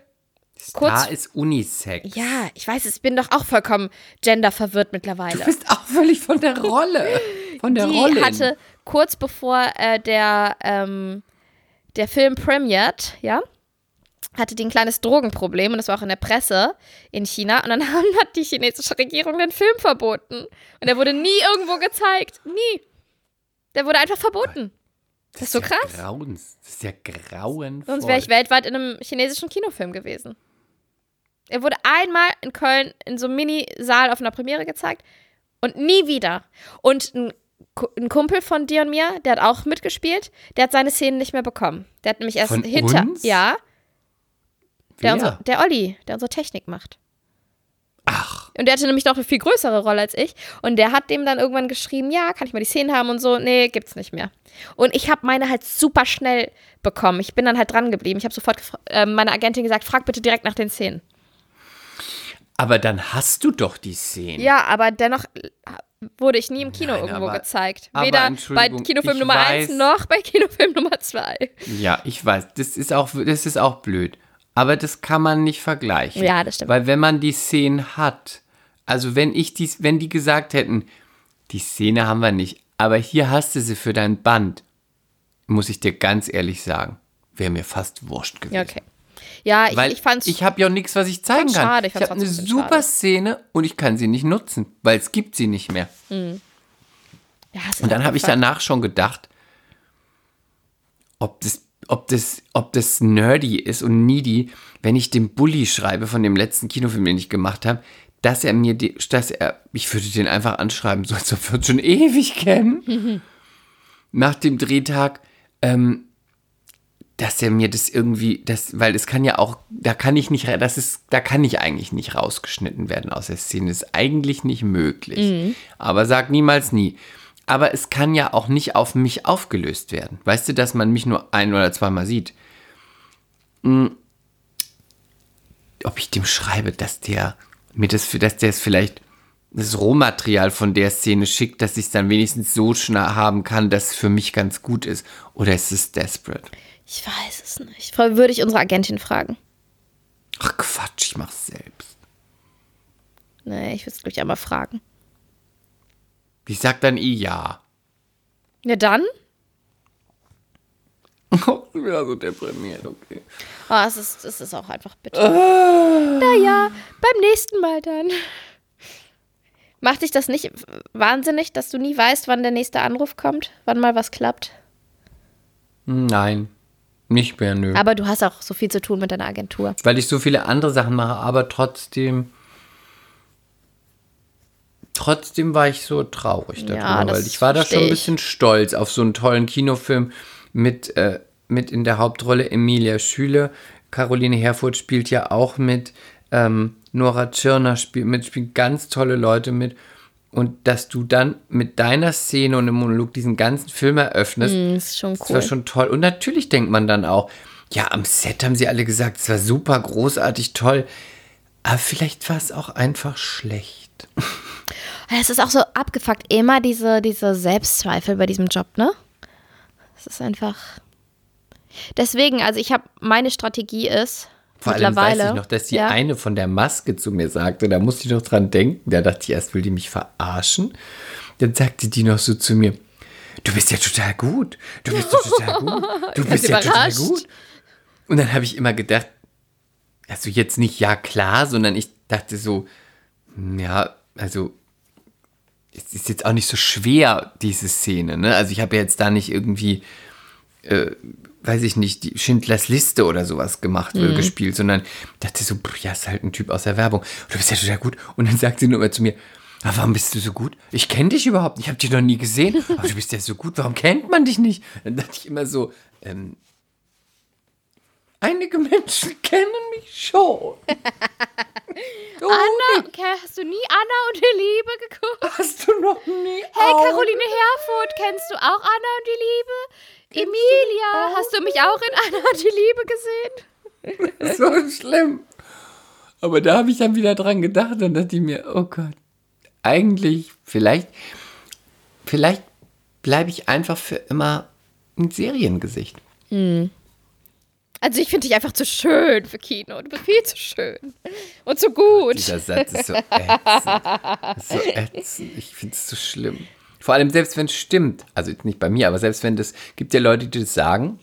Star ist Unisex. Ja, ich weiß, ich bin doch auch vollkommen genderverwirrt mittlerweile. Du bist auch völlig von der Rolle. Von der Die Rolle. hatte kurz bevor äh, der, ähm, der Film premiert, ja, hatte die ein kleines Drogenproblem und das war auch in der Presse in China. Und dann *laughs* haben, hat die chinesische Regierung den Film verboten. Und der wurde nie irgendwo gezeigt. Nie. Der wurde einfach verboten. Das, ist so krass. Ja grauens, das ist ja grauenvoll. Sonst wäre ich weltweit in einem chinesischen Kinofilm gewesen. Er wurde einmal in Köln in so einem Mini-Saal auf einer Premiere gezeigt und nie wieder. Und ein, ein, Kumpel von dir und mir, der hat auch mitgespielt, der hat seine Szenen nicht mehr bekommen. Der hat nämlich erst von hinter. Uns? Ja. Der, unser, der Olli, der unsere Technik macht. Ach, Und der hatte nämlich noch eine viel größere Rolle als ich. Und der hat dem dann irgendwann geschrieben, ja, kann ich mal die Szenen haben und so. Nee, gibt's nicht mehr. Und ich habe meine halt super schnell bekommen. Ich bin dann halt dran geblieben. Ich habe sofort äh, meiner Agentin gesagt, frag bitte direkt nach den Szenen. Aber dann hast du doch die Szenen. Ja, aber dennoch äh, wurde ich nie im Kino Nein, irgendwo aber- gezeigt. aber Weder bei Kinofilm Nummer 1 weiß- noch bei Kinofilm *laughs* Nummer 2. Ja, ich weiß, das ist auch, das ist auch blöd. Aber das kann man nicht vergleichen. Ja, das stimmt. Weil wenn man die Szenen hat, also wenn ich die, wenn die gesagt hätten, die Szene haben wir nicht, aber hier hast du sie für dein Band, muss ich dir ganz ehrlich sagen, wäre mir fast wurscht gewesen. Okay. Ja, ich, Weil ich fand's. ich habe ja auch nichts, was ich zeigen kann. schade, ich ich habe eine super schade. Szene und ich kann sie nicht nutzen, weil es gibt sie nicht mehr. ja, es ist Und dann habe ich danach schon gedacht, ob das, ob das, ob das nerdy ist und needy, wenn ich dem Bully schreibe von dem letzten Kinofilm, den ich gemacht habe, dass er mir, die, dass er, ich würde den einfach anschreiben, so als ob wir uns schon ewig kennen. Nach dem Drehtag, ähm, dass er mir das irgendwie, das, weil es kann ja auch, da kann ich nicht, das ist, da kann ich eigentlich nicht rausgeschnitten werden aus der Szene. Das ist eigentlich nicht möglich. Aber sag niemals nie. Aber es kann ja auch nicht auf mich aufgelöst werden. Weißt du, dass man mich nur ein oder zweimal sieht? Hm. Ob ich dem schreibe, dass der mir das, dass der es vielleicht das Rohmaterial von der Szene schickt, dass ich es dann wenigstens so schnell haben kann, dass es für mich ganz gut ist. Oder ist es desperate? Ich weiß es nicht. Würde ich unsere Agentin fragen. Ach Quatsch, ich mach's selbst. Nee, ich würde es, glaube ich, einmal fragen. Ich sag dann eh ja. Ja, dann? *laughs* Oh, ich bin so deprimiert, okay. Oh, es ist, es ist auch einfach bitter. Naja, beim nächsten Mal dann. Macht dich das nicht wahnsinnig, dass du nie weißt, wann der nächste Anruf kommt? Wann mal was klappt? Nein, nicht mehr, nö. Aber du hast auch so viel zu tun mit deiner Agentur. Weil ich so viele andere Sachen mache, aber trotzdem. Trotzdem war ich so traurig darüber, Ja, weil ich war da schon ein bisschen stolz auf so einen tollen Kinofilm mit, äh, mit in der Hauptrolle Emilia Schüle. Caroline Herfurth spielt ja auch mit. Ähm, Nora Tschirner spielt mit, spielen ganz tolle Leute mit. Und dass du dann mit deiner Szene und dem Monolog diesen ganzen Film eröffnest, Das ist schon das cool. war schon toll. Und natürlich denkt man dann auch, ja, am Set haben sie alle gesagt, es war super, großartig, toll. Aber vielleicht war es auch einfach schlecht. *laughs* Es ist auch so abgefuckt, immer diese, diese Selbstzweifel bei diesem Job, ne? Es ist einfach. Deswegen, also ich habe, meine Strategie ist, Vor allem weiß ich noch, dass die ja, eine von der Maske zu mir sagte, da musste ich noch dran denken, da dachte ich erst, will die mich verarschen? Dann sagte die noch so zu mir, du bist ja total gut, du bist ja total gut, *laughs* du bist ja total überrascht. gut. Und dann habe ich immer gedacht, also jetzt nicht ja klar, sondern ich dachte so, ja, also es ist jetzt auch nicht so schwer, diese Szene, ne? Also ich habe ja jetzt da nicht irgendwie weiß ich nicht, die Schindlers Liste oder sowas gemacht oder gespielt, sondern dachte so, pff, ja, ist halt ein Typ aus der Werbung. Du bist ja total gut. Und dann sagt sie nur immer zu mir, "Ah, warum bist du so gut? Ich kenne dich überhaupt nicht, ich habe dich noch nie gesehen, *laughs* aber du bist ja so gut, warum kennt man dich nicht? Dann dachte ich immer so, ähm, einige Menschen *laughs* kennen mich schon. Du *laughs* Anna, okay, hast du nie Anna und die Liebe geguckt? hast du noch nie Hey, Caroline Herfurth, kennst du auch Anna und die Liebe? Emilia, hast du mich auch in Anna *laughs* die Liebe gesehen? *laughs* so schlimm. Aber da habe ich dann wieder dran gedacht und dachte ich mir, oh Gott, eigentlich, vielleicht, vielleicht bleibe ich einfach für immer ein Seriengesicht. Also ich finde dich einfach zu schön für Kino. Du bist viel zu schön. Und zu gut. Dieser Satz ist so ätzend. *laughs* so ätzend. Ich finde es so schlimm. Vor allem selbst wenn es stimmt, also nicht bei mir, aber selbst wenn das, gibt ja Leute, die das sagen,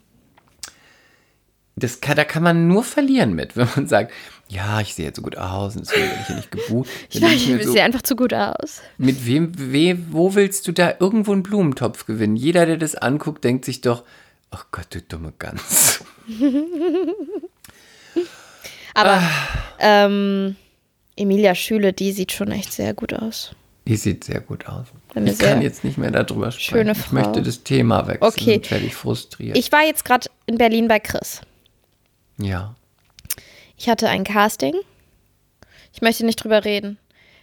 das kann, da kann man nur verlieren mit, *laughs* wenn man sagt, ja, ich sehe jetzt so gut aus und deswegen werde ich hier nicht gebucht. *laughs* Ich, weiß, ich so, sehe einfach zu gut aus. Mit wem, we, wo willst du da irgendwo einen Blumentopf gewinnen? Jeder, der das anguckt, denkt sich doch, ach Gott, du dumme Gans. *laughs* Aber ähm, Emilia Schüle, die sieht schon echt sehr gut aus. Die sieht sehr gut aus. Eine ich kann jetzt nicht mehr darüber sprechen. Schöne Frau. Ich möchte das Thema wechseln, okay. sonst werde ich frustriert. Ich war jetzt gerade in Berlin bei Chris. Ja. Ich hatte ein Casting. Ich möchte nicht drüber reden.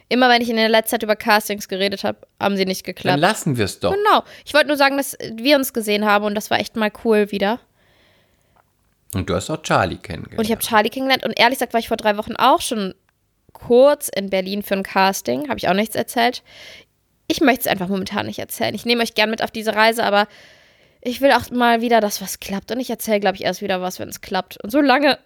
Immer wenn ich in der letzten Zeit über Castings geredet habe, haben sie nicht geklappt. Dann lassen wir es doch. Genau. Ich wollte nur sagen, dass wir uns gesehen haben und das war echt mal cool wieder. Und du hast auch Charlie kennengelernt. Und ich habe Charlie kennengelernt und ehrlich gesagt war ich vor drei Wochen auch schon kurz in Berlin für ein Casting. Habe ich auch nichts erzählt. Ich möchte es einfach momentan nicht erzählen. Ich nehme euch gern mit auf diese Reise, aber ich will auch mal wieder, dass was klappt. Und ich erzähle, glaube ich, erst wieder was, wenn es klappt. Und solange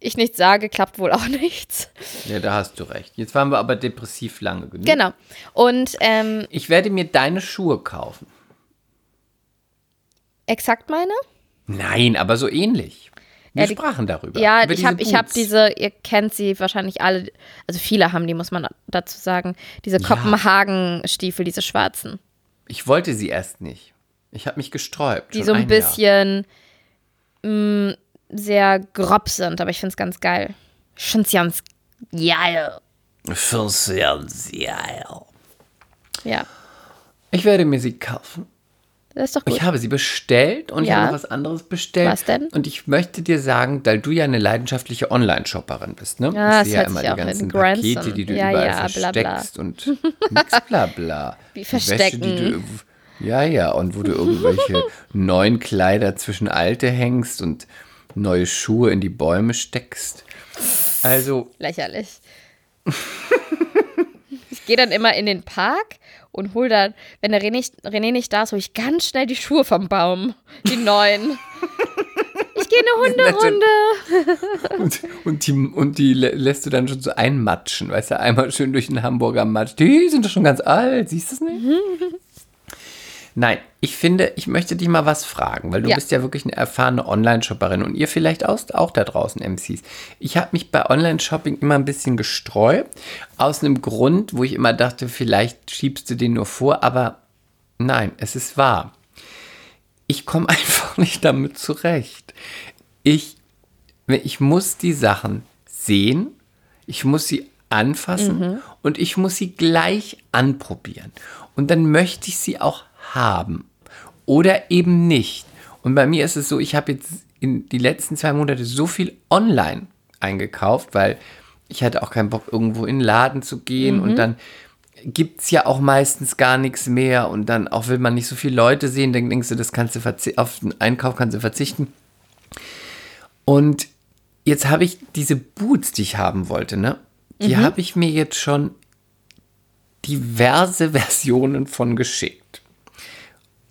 ich nichts sage, klappt wohl auch *laughs* nichts. Ja, da hast du recht. Jetzt waren wir aber depressiv lange genug. Genau. Und ähm, ich werde mir deine Schuhe kaufen. Exakt meine? Nein, aber so ähnlich. Wir ja, die, sprachen darüber. Ja, ich habe hab diese, ihr kennt sie wahrscheinlich alle, also viele haben die, muss man dazu sagen, diese ja. Kopenhagen-Stiefel, diese schwarzen. Ich wollte sie erst nicht. Ich habe mich gesträubt. Die so ein, ein bisschen mh, mm, sehr grob sind, aber ich finde es ganz geil. Ich finde es ganz geil. Ich finde es ganz geil. Ja. Ich werde mir sie kaufen. Das ist doch gut. Ich habe sie bestellt und ja. ich habe noch was anderes bestellt. Was denn? Und ich möchte dir sagen, weil du ja eine leidenschaftliche Online-Shopperin bist, ne? Ja, ich sehe ja immer die ganzen Pakete, die du ja, überall ja, versteckst bla, bla. und *laughs* nix bla bla. Wie verstecken. Wäsche, du, ja, ja, und wo du irgendwelche *laughs* neuen Kleider zwischen alte hängst und neue Schuhe in die Bäume steckst. Also. Lächerlich. *laughs* ich gehe dann immer in den Park und hol dann, wenn der René nicht, René nicht da ist, hole ich ganz schnell die Schuhe vom Baum. Die neuen. Ich gehe eine *laughs* Hunderunde. und, und, die, und die lässt du dann schon so einmatschen, weißt du, einmal schön durch den Hamburger Matsch. Die sind doch schon ganz alt, siehst du es nicht? *laughs* Nein, ich finde, ich möchte dich mal was fragen, weil du ja. bist ja wirklich eine erfahrene Online-Shopperin und ihr vielleicht auch, auch da draußen MCs. Ich habe mich bei Online-Shopping immer ein bisschen gesträubt, aus einem Grund, wo ich immer dachte, vielleicht schiebst du den nur vor, aber nein, es ist wahr. Ich komme *laughs* einfach nicht damit zurecht. Ich, ich muss die Sachen sehen, ich muss sie anfassen mhm. und ich muss sie gleich anprobieren. Und dann möchte ich sie auch haben oder eben nicht. Und bei mir ist es so, ich habe jetzt in die letzten zwei Monate so viel online eingekauft, weil ich hatte auch keinen Bock, irgendwo in den Laden zu gehen mhm. und dann gibt es ja auch meistens gar nichts mehr und dann auch will man nicht so viele Leute sehen, dann denkst du, das kannst du auf den Einkauf kannst du verzichten. Und jetzt habe ich diese Boots, die ich haben wollte, ne? Die mhm. habe ich mir jetzt schon diverse *laughs* Versionen von geschickt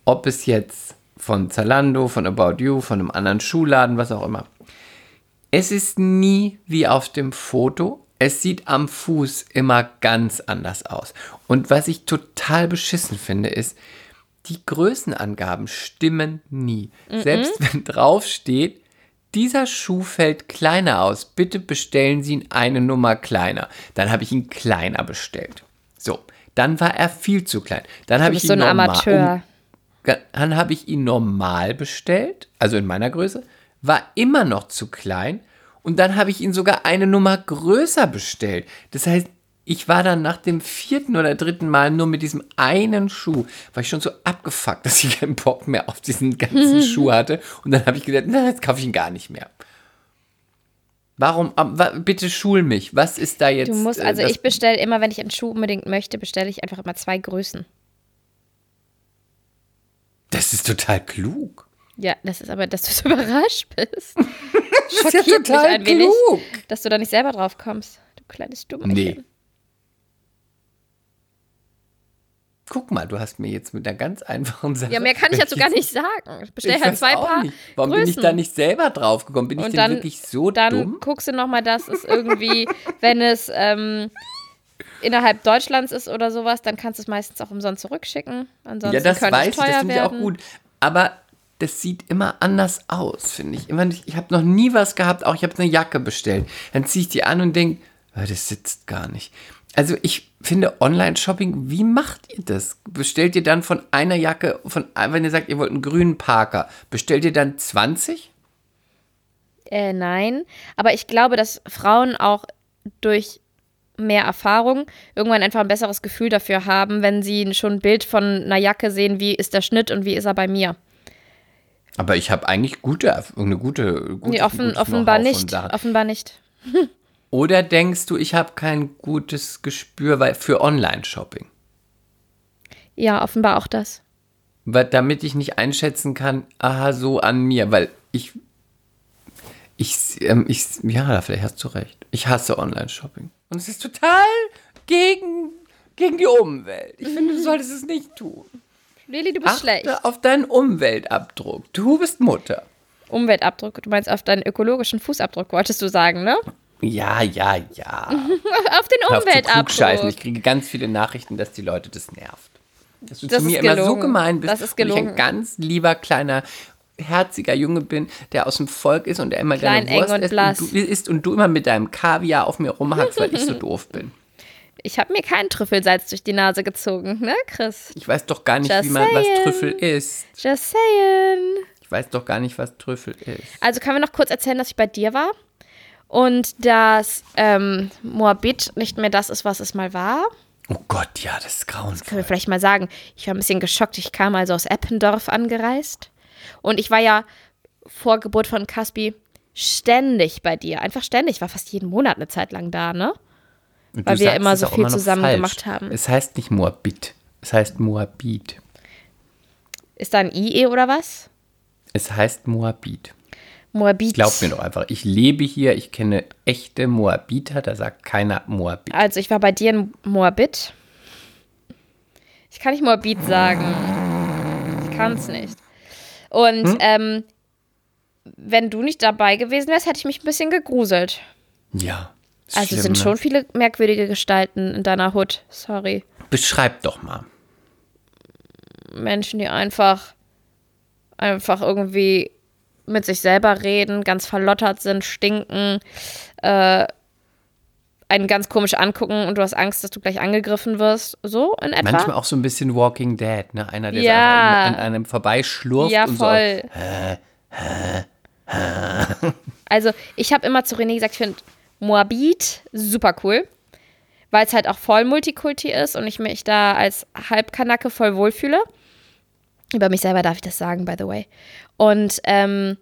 ob es jetzt von Zalando, von About You, von einem anderen Schuhladen, was auch immer. Es ist nie wie auf dem Foto. Es sieht am Fuß immer ganz anders aus. Und was ich total beschissen finde, ist, die Größenangaben stimmen nie. Mm -mm. Selbst wenn drauf steht, dieser Schuh fällt kleiner aus. Bitte bestellen Sie ihn eine Nummer kleiner. Dann habe ich ihn kleiner bestellt. So, dann war er viel zu klein. Dann habe ich ihn so ein normal, Amateur. Um, dann habe ich ihn normal bestellt, also in meiner Größe, war immer noch zu klein und dann habe ich ihn sogar eine Nummer größer bestellt. Das heißt, ich war dann nach dem vierten oder dritten Mal nur mit diesem einen Schuh, war ich schon so abgefuckt, *laughs* dass ich keinen Bock mehr auf diesen ganzen Schuh hatte. Und dann habe ich gedacht, na, jetzt kaufe ich ihn gar nicht mehr. Warum? Bitte schul mich. Was ist da jetzt? Du musst, also äh, ich bestelle immer, wenn ich einen Schuh unbedingt möchte, bestelle ich einfach immer zwei Größen. Das ist total klug. Ja, das ist aber, dass du so *laughs* überrascht bist. das ist ja total ein klug. Wenig, dass du da nicht selber drauf kommst. Du kleines Dummerchen. Nee. Guck mal, du hast mir jetzt mit einer ganz einfachen Sache. Ja, mehr kann ich dazu gar nicht sagen. Ich bestell halt zwei Paar. Nicht. Warum Größen. bin ich da nicht selber drauf gekommen? Bin Und ich denn wirklich so dann dumm? Dann guckst du nochmal, dass es irgendwie, *laughs* wenn es ähm, innerhalb Deutschlands ist oder sowas, dann kannst du es meistens auch umsonst zurückschicken. Ansonsten ja, das weiß ich, das finde ich auch gut. Aber das sieht immer anders aus, finde ich. Immer nicht, ich habe noch nie was gehabt, auch ich habe eine Jacke bestellt. Dann ziehe ich die an und denke, oh, das sitzt gar nicht. Also ich finde Online-Shopping, wie macht ihr das? Bestellt ihr dann von einer Jacke, von, wenn ihr sagt, ihr wollt einen grünen Parker, bestellt ihr dann 20? Äh, nein, aber ich glaube, dass Frauen auch durch mehr Erfahrung irgendwann einfach ein besseres Gefühl dafür haben, wenn sie schon ein Bild von einer Jacke sehen, wie ist der Schnitt und wie ist er bei mir. Aber ich habe eigentlich gute, eine gute, gute nee, offen, offenbar nicht. Offenbar nicht. Oder denkst du, ich habe kein gutes Gespür für Online-Shopping? Ja, offenbar auch das. Weil, damit ich nicht einschätzen kann, aha, so an mir, weil ich, ich, ähm, ich, ja, vielleicht hast du recht. Ich hasse Online-Shopping. Und es ist total gegen, gegen die Umwelt. Ich finde, du *laughs* solltest es nicht tun. Lili, du bist Achte schlecht. auf deinen Umweltabdruck. Du bist Mutter. Umweltabdruck, du meinst auf deinen ökologischen Fußabdruck, wolltest du sagen, ne? Ja, ja, ja. *laughs* auf den Umweltabdruck. Ich kriege ganz viele Nachrichten, dass die Leute das nervt. Dass du das zu mir immer so gemein bist. Das ist. Und ich ein ganz lieber kleiner herziger Junge bin, der aus dem Volk ist und der immer Klein, gerne Wurst und isst, und du, isst und du immer mit deinem Kaviar auf mir rumhackst, weil ich so *laughs* doof bin. Ich habe mir keinen Trüffelsalz durch die Nase gezogen, ne, Chris? Ich weiß doch gar nicht, Just wie man saying. was Trüffel isst. Just saying. Ich weiß doch gar nicht, was Trüffel ist. Also können wir noch kurz erzählen, dass ich bei dir war und dass ähm, Moabit nicht mehr das ist, was es mal war. Oh Gott, ja, das ist grauenvoll. Das können wir vielleicht mal sagen. Ich war ein bisschen geschockt. Ich kam also aus Eppendorf angereist. Und ich war ja vor Geburt von Caspi ständig bei dir. Einfach ständig. Ich war fast jeden Monat eine Zeit lang da, ne? Weil wir immer so viel immer zusammen falsch. gemacht haben. Es heißt nicht Moabit. Es heißt Moabit. Ist da ein IE oder was? Es heißt Moabit. Moabit. Glaub mir doch einfach. Ich lebe hier, ich kenne echte Moabiter, da sagt keiner Moabit. Also ich war bei dir in Moabit. Ich kann nicht Moabit sagen. Ich kann es nicht. Und hm? ähm, wenn du nicht dabei gewesen wärst, hätte ich mich ein bisschen gegruselt. Ja. Also es sind ne? schon viele merkwürdige Gestalten in deiner Hut. Sorry. Beschreib doch mal. Menschen, die einfach, einfach irgendwie mit sich selber reden, ganz verlottert sind, stinken, äh, einen ganz komisch angucken und du hast Angst, dass du gleich angegriffen wirst. So in etwa. Manchmal auch so ein bisschen Walking Dead, ne? Einer, der ja. an einem vorbeischlurft ja, und voll. so. Hä, hä, hä. Also, ich habe immer zu René gesagt, ich finde Moabit super cool, weil es halt auch voll Multikulti ist und ich mich da als Halbkanacke voll wohlfühle. Über mich selber darf ich das sagen, by the way. Und ähm,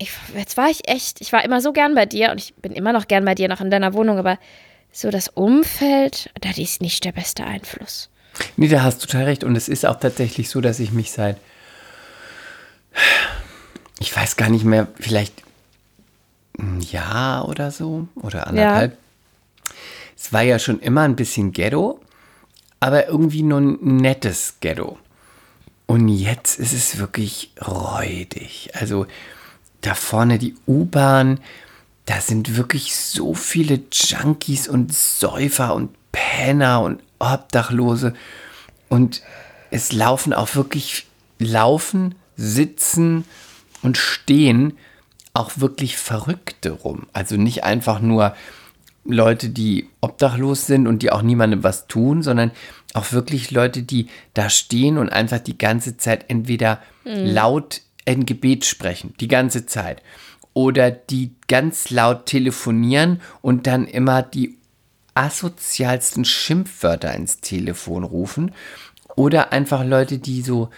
ich, jetzt war ich echt, ich war immer so gern bei dir und ich bin immer noch gern bei dir, noch in deiner Wohnung, aber so das Umfeld, das ist nicht der beste Einfluss. Nee, da hast du total recht. Und es ist auch tatsächlich so, dass ich mich seit, ich weiß gar nicht mehr, vielleicht ein Jahr oder so oder anderthalb. Ja. Es war ja schon immer ein bisschen Ghetto, aber irgendwie nur ein nettes Ghetto. Und jetzt ist es wirklich räudig. Also da vorne die U-Bahn, da sind wirklich so viele Junkies und Säufer und Penner und Obdachlose. Und es laufen auch wirklich, laufen, sitzen und stehen auch wirklich Verrückte rum. Also nicht einfach nur Leute, die obdachlos sind und die auch niemandem was tun, sondern auch wirklich Leute, die da stehen und einfach die ganze Zeit entweder mhm. laut ein Gebet sprechen, die ganze Zeit. Oder die ganz laut telefonieren und dann immer die asozialsten Schimpfwörter ins Telefon rufen. Oder einfach Leute, die so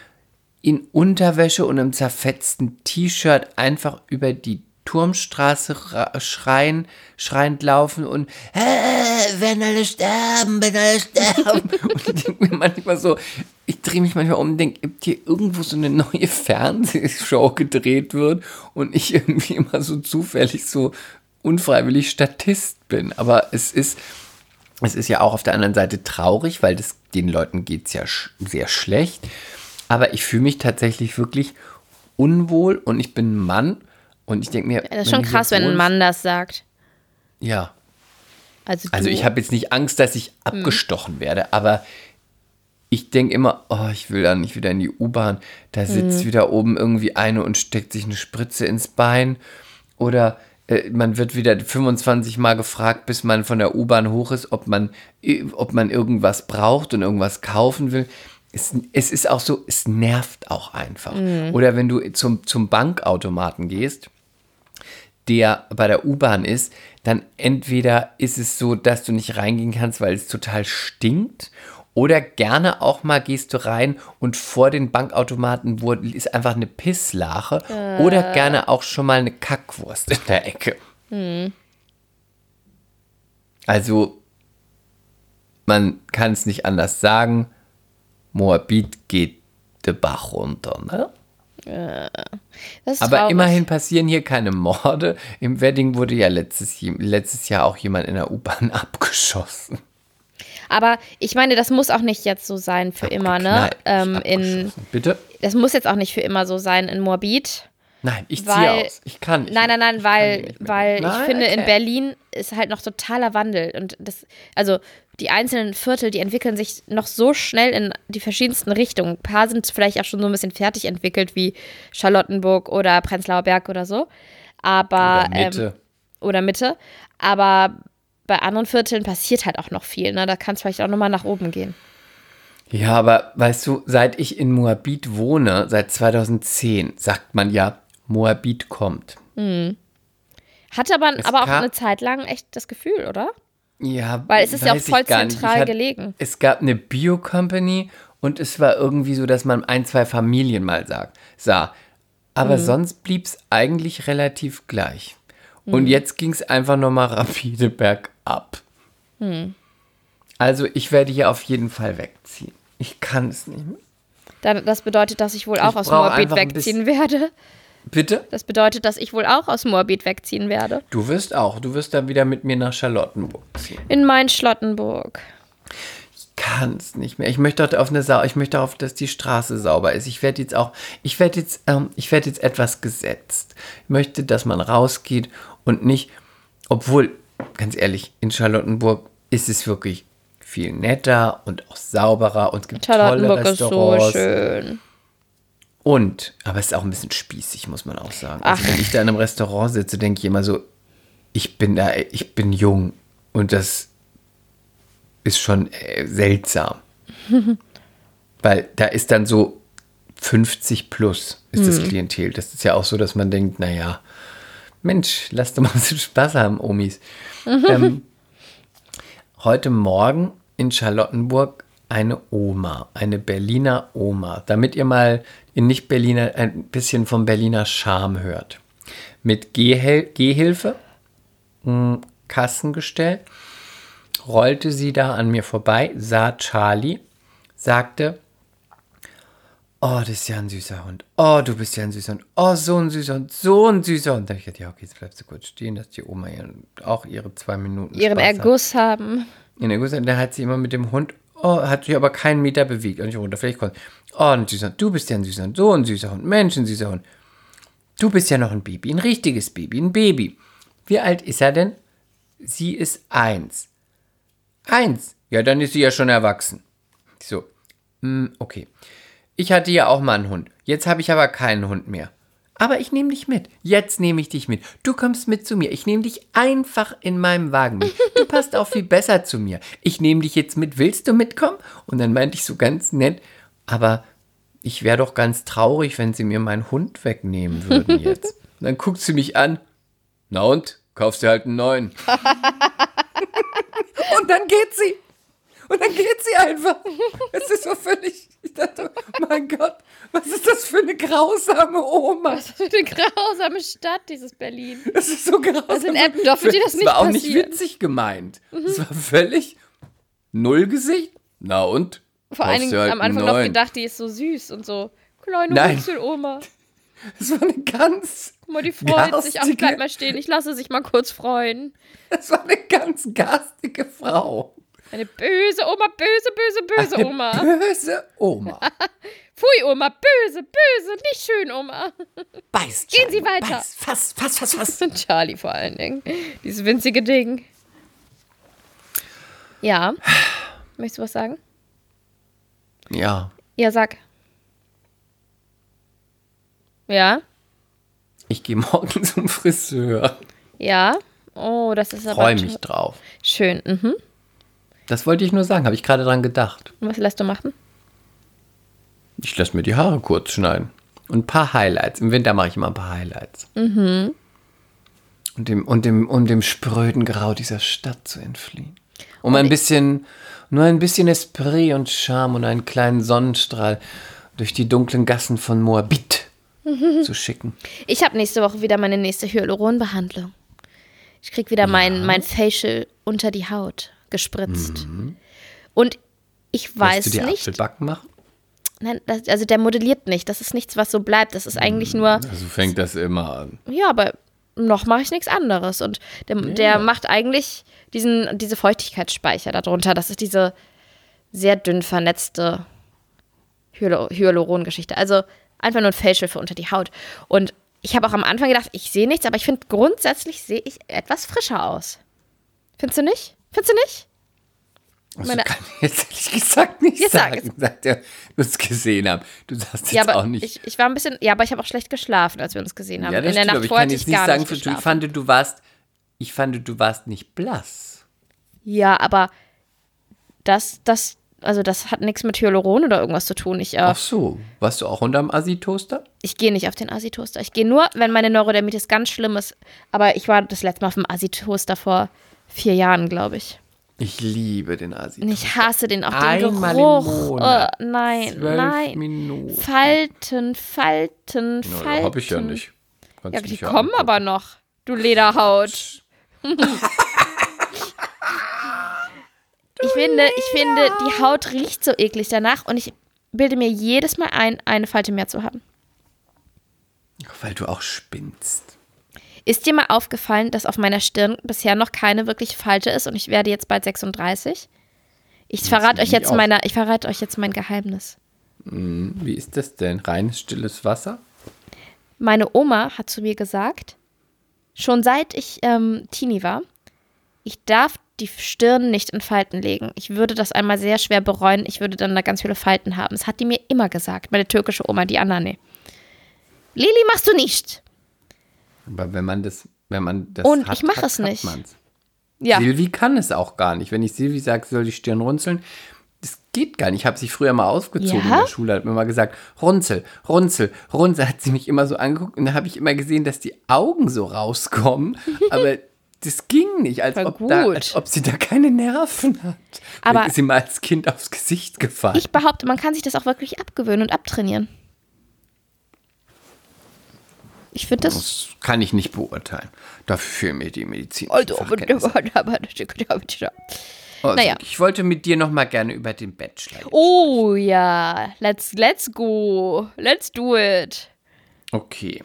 in Unterwäsche und im zerfetzten T-Shirt einfach über die Turmstraße schreien, schreiend laufen und hey, wenn alle sterben, wenn alle sterben. *laughs* und ich denke mir manchmal so, ich drehe mich manchmal um und denke, ob hier irgendwo so eine neue Fernsehshow gedreht wird und ich irgendwie immer so zufällig so unfreiwillig Statist bin. Aber es ist, es ist ja auch auf der anderen Seite traurig, weil das, den Leuten geht es ja sch sehr schlecht. Aber ich fühle mich tatsächlich wirklich unwohl und ich bin ein Mann und ich denke mir. Ja, das ist schon krass, wenn ein Mann das sagt. Ja. Also, also ich habe jetzt nicht Angst, dass ich hm. abgestochen hm. werde, aber ich denke immer, oh, ich will da nicht wieder in die U-Bahn. Da sitzt hm. wieder oben irgendwie eine und steckt sich eine Spritze ins Bein. Oder äh, man wird wieder 25 Mal gefragt, bis man von der U-Bahn hoch ist, ob man, ob man irgendwas braucht und irgendwas kaufen will. Es, es ist auch so, es nervt auch einfach. Mhm. Oder wenn du zum, zum Bankautomaten gehst, der bei der U-Bahn ist, dann entweder ist es so, dass du nicht reingehen kannst, weil es total stinkt, oder gerne auch mal gehst du rein und vor den Bankautomaten ist einfach eine Pisslache. Äh. Oder gerne auch schon mal eine Kackwurst in der Ecke. Hm. Also, man kann es nicht anders sagen. Moabit geht der Bach runter, ne? Äh, Aber traurig. immerhin passieren hier keine Morde. Im Wedding wurde ja letztes, letztes Jahr auch jemand in der U-Bahn *laughs* abgeschossen. Aber ich meine, das muss auch nicht jetzt so sein für immer, ne? Ähm, in, Bitte? Das muss jetzt auch nicht für immer so sein in Moabit. Nein, ich ziehe aus. Ich kann nicht. Nein, nein, nein, ich weil, weil nein, ich finde, okay. in Berlin ist halt noch totaler Wandel. Und das, also die einzelnen Viertel, die entwickeln sich noch so schnell in die verschiedensten Richtungen. Ein paar sind vielleicht auch schon so ein bisschen fertig entwickelt, wie Charlottenburg oder Prenzlauer Berg oder so. Aber. Oder Mitte. Ähm, oder Mitte. Aber bei anderen Vierteln passiert halt auch noch viel. Ne? Da kann es vielleicht auch nochmal nach oben gehen. Ja, aber weißt du, seit ich in Moabit wohne, seit 2010, sagt man ja, Moabit kommt. Mhm. Hatte man aber auch eine Zeit lang echt das Gefühl, oder? Ja, weil es ist ja auch voll zentral hatte, gelegen. Es gab eine Bio-Company und es war irgendwie so, dass man ein, zwei Familien mal sagt, sah. Aber mhm. sonst blieb es eigentlich relativ gleich. Mhm. Und jetzt ging es einfach nochmal *laughs* rapide bergab. Mhm. Also ich werde hier auf jeden Fall wegziehen. Ich kann es nicht mehr. Das bedeutet, dass ich wohl auch ich aus Moabit wegziehen werde. Bitte? Das bedeutet, dass ich wohl auch aus Moabit wegziehen werde. Du wirst auch. Du wirst dann wieder mit mir nach Charlottenburg ziehen. In Main-Schlottenburg. Ich kann es nicht mehr. Ich möchte auf eine Sau ich möchte darauf, dass die Straße sauber ist. Ich werde jetzt auch, ich werde jetzt, ähm, ich werde jetzt etwas gesetzt. Ich möchte, dass man rausgeht und nicht, obwohl, ganz ehrlich, in Charlottenburg ist es wirklich viel netter und auch sauberer und es gibt tolle Restaurants. Ist so schön. Und, aber es ist auch ein bisschen spießig, muss man auch sagen. Also, wenn ich da in einem Restaurant sitze, denke ich immer so, ich bin da, ich bin jung und das ist schon äh, seltsam. *laughs* Weil da ist dann so 50 plus ist das hm. Klientel. Das ist ja auch so, dass man denkt, naja, Mensch, lass doch mal *laughs* ein bisschen Spaß haben, Omis. *laughs* ähm, heute Morgen in Charlottenburg eine Oma, eine Berliner Oma, damit ihr mal in Nicht-Berliner ein bisschen vom Berliner Charme hört. Mit Gehhil Gehhilfe, hm, Kassengestell, rollte sie da an mir vorbei, sah Charlie, sagte, oh, das ist ja ein süßer Hund. Oh, du bist ja ein süßer Hund. Oh, so ein süßer Hund, so ein süßer Hund. Da ich gedacht, ja, okay, jetzt bleibst du kurz stehen, dass die Oma auch ihre zwei Minuten Ihren Spaß Erguss hat. haben. Ihren Erguss, da hat sie immer mit dem Hund, oh, hat sich aber keinen Meter bewegt und nicht runter. Vielleicht kommt, oh, ein süßer Hund, du bist ja ein süßer Hund, so ein süßer Hund, Mensch, ein süßer Hund. Du bist ja noch ein Baby, ein richtiges Baby, ein Baby. Wie alt ist er denn? Sie ist eins. Eins? Ja, dann ist sie ja schon erwachsen. So, mm, okay. Ich hatte ja auch mal einen Hund. Jetzt habe ich aber keinen Hund mehr. Aber ich nehme dich mit. Jetzt nehme ich dich mit. Du kommst mit zu mir. Ich nehme dich einfach in meinem Wagen mit. Du passt auch viel besser zu mir. Ich nehme dich jetzt mit. Willst du mitkommen? Und dann meinte ich so ganz nett, aber ich wäre doch ganz traurig, wenn sie mir meinen Hund wegnehmen würden jetzt. *laughs* Und dann guckt sie mich an. Na und? Kaufst du halt einen neuen. *laughs* und dann geht sie. Und dann geht sie einfach. Es ist so völlig. Ich dachte, mein Gott, *laughs* was ist das für eine grausame Oma? Was für eine grausame Stadt, dieses Berlin. Das ist so grausam. Also in Eppendorf wird dir das nicht Das war auch passieren. nicht witzig gemeint. Es mhm. war völlig Nullgesicht. Na und? Vor allen Dingen halt am Anfang noch gedacht, die ist so süß und so. Kleine Wurzeloma. *laughs* Das war eine ganz. Guck mal, die freut garstige, sich. Ach, bleib mal stehen. Ich lasse sich mal kurz freuen. Das war eine ganz garstige Frau. Eine böse Oma, böse, böse, böse Eine Oma. Böse Oma. *laughs* Pfui, Oma, böse, böse, nicht schön, Oma. Beiß. Gehen Sie weiter. Beiß. Fass, fass, fass, fass. Und *laughs* Charlie vor allen Dingen. Dieses winzige Ding. Ja. Möchtest du was sagen? Ja, Ja, sag. Ja? ich gehe morgen *laughs* zum Friseur. Ja? Oh, das ist aber Freue mich drauf. schön. Mhm. Das wollte ich nur sagen, habe ich gerade dran gedacht. Und was lässt du machen? Ich lasse mir die Haare kurz schneiden. Und ein paar Highlights. Im Winter mache ich immer ein paar Highlights. Mhm. Und dem, und dem, um dem spröden Grau dieser Stadt zu entfliehen. Um ein bisschen, nur ein bisschen Esprit und Charme und einen kleinen Sonnenstrahl durch die dunklen Gassen von Moabit zu schicken. Ich habe nächste Woche wieder meine nächste Hyaluronbehandlung. Ich krieg wieder mein, mein Facial unter die Haut gespritzt. Und ich Willst weiß du dir nicht, Apfelbacken machen? Nein, das, also der modelliert nicht. Das ist nichts, was so bleibt. Das ist eigentlich nur, Also fängt das immer an. ja, aber noch mache ich nichts anderes. Und der, der macht eigentlich diesen, diese Feuchtigkeitsspeicher darunter. Das ist diese sehr dünn vernetzte Hyaluron-Geschichte. Also einfach nur ein Facial für unter die Haut. Und ich habe auch am Anfang gedacht, ich sehe nichts, aber ich finde grundsätzlich sehe ich etwas frischer aus. Findest du nicht? Findest du nicht? Also Meine- kann ich jetzt ehrlich gesagt nicht sagen, seit wir uns gesehen haben. Du sagst jetzt Ja, aber auch nicht. ich, ich war ein bisschen, ja, aber ich habe auch schlecht geschlafen, als wir uns gesehen haben. ja, das In der stimmt, Nacht aber ich vorher kann jetzt ich nicht sagen, nicht ich fand, du warst, ich fand, du warst nicht blass. Ja, aber das, das, also das hat nichts mit Hyaluron oder irgendwas zu tun. Ich, äh, Ach so, warst du auch unterm Assi-Toaster? ich gehe nicht auf den Asitoaster. Ich gehe nur, wenn meine Neurodermitis ganz schlimm ist. Aber ich war das letzte Mal auf dem Asitoaster vor vier Jahren, glaube ich. Ich liebe den. Und ich hasse den auch, den Einmal im Geruch. Monat. Oh, nein, Zwölf nein. Minuten. Falten, Falten, Na, Falten. hab ich ja nicht. Kannst Ja, du die dich ja kommen angucken. aber noch, du Lederhaut. ich finde, ich finde, die Haut riecht so eklig danach und ich bilde mir jedes Mal ein, eine Falte mehr zu haben. Weil du auch spinnst. Ist dir mal aufgefallen, dass auf meiner Stirn bisher noch keine wirkliche Falte ist und ich werde jetzt bald 36? Ich verrate euch jetzt meine, ich verrate euch jetzt mein Geheimnis. Wie ist das denn? Reines, stilles Wasser? Meine Oma hat zu mir gesagt, schon seit ich ähm, Teenie war, ich darf die Stirn nicht in Falten legen. Ich würde das einmal sehr schwer bereuen. Ich würde dann da ganz viele Falten haben. Das hat die mir immer gesagt. Meine türkische Oma, die Anane. Lili, machst du nicht. Aber wenn man das, wenn man das Und hat, ich mach hat, es nicht. man's. Ja, Silvi kann es auch gar nicht. Wenn ich Silvi sage, sie soll die Stirn runzeln, das geht gar nicht. Ich habe sie früher mal ausgezogen Ja? in der Schule, hat mir mal gesagt, runzel, runzel, runzel, hat sie mich immer so angeguckt und da habe ich immer gesehen, dass die Augen so rauskommen, *laughs* aber das ging nicht, als ob, da, gut. als ob sie da keine Nerven hat. Aber- Vielleicht ist sie mal als Kind aufs Gesicht gefallen. ich behaupte, man kann sich das auch wirklich abgewöhnen und abtrainieren. Ich finde das. das kann ich nicht beurteilen. Dafür fehlen mir die Medizin. Also, *laughs* Also, Naja. Ich wollte mit dir noch mal gerne über den Bachelor. Oh ja, let's, let's go. Let's do it. Okay.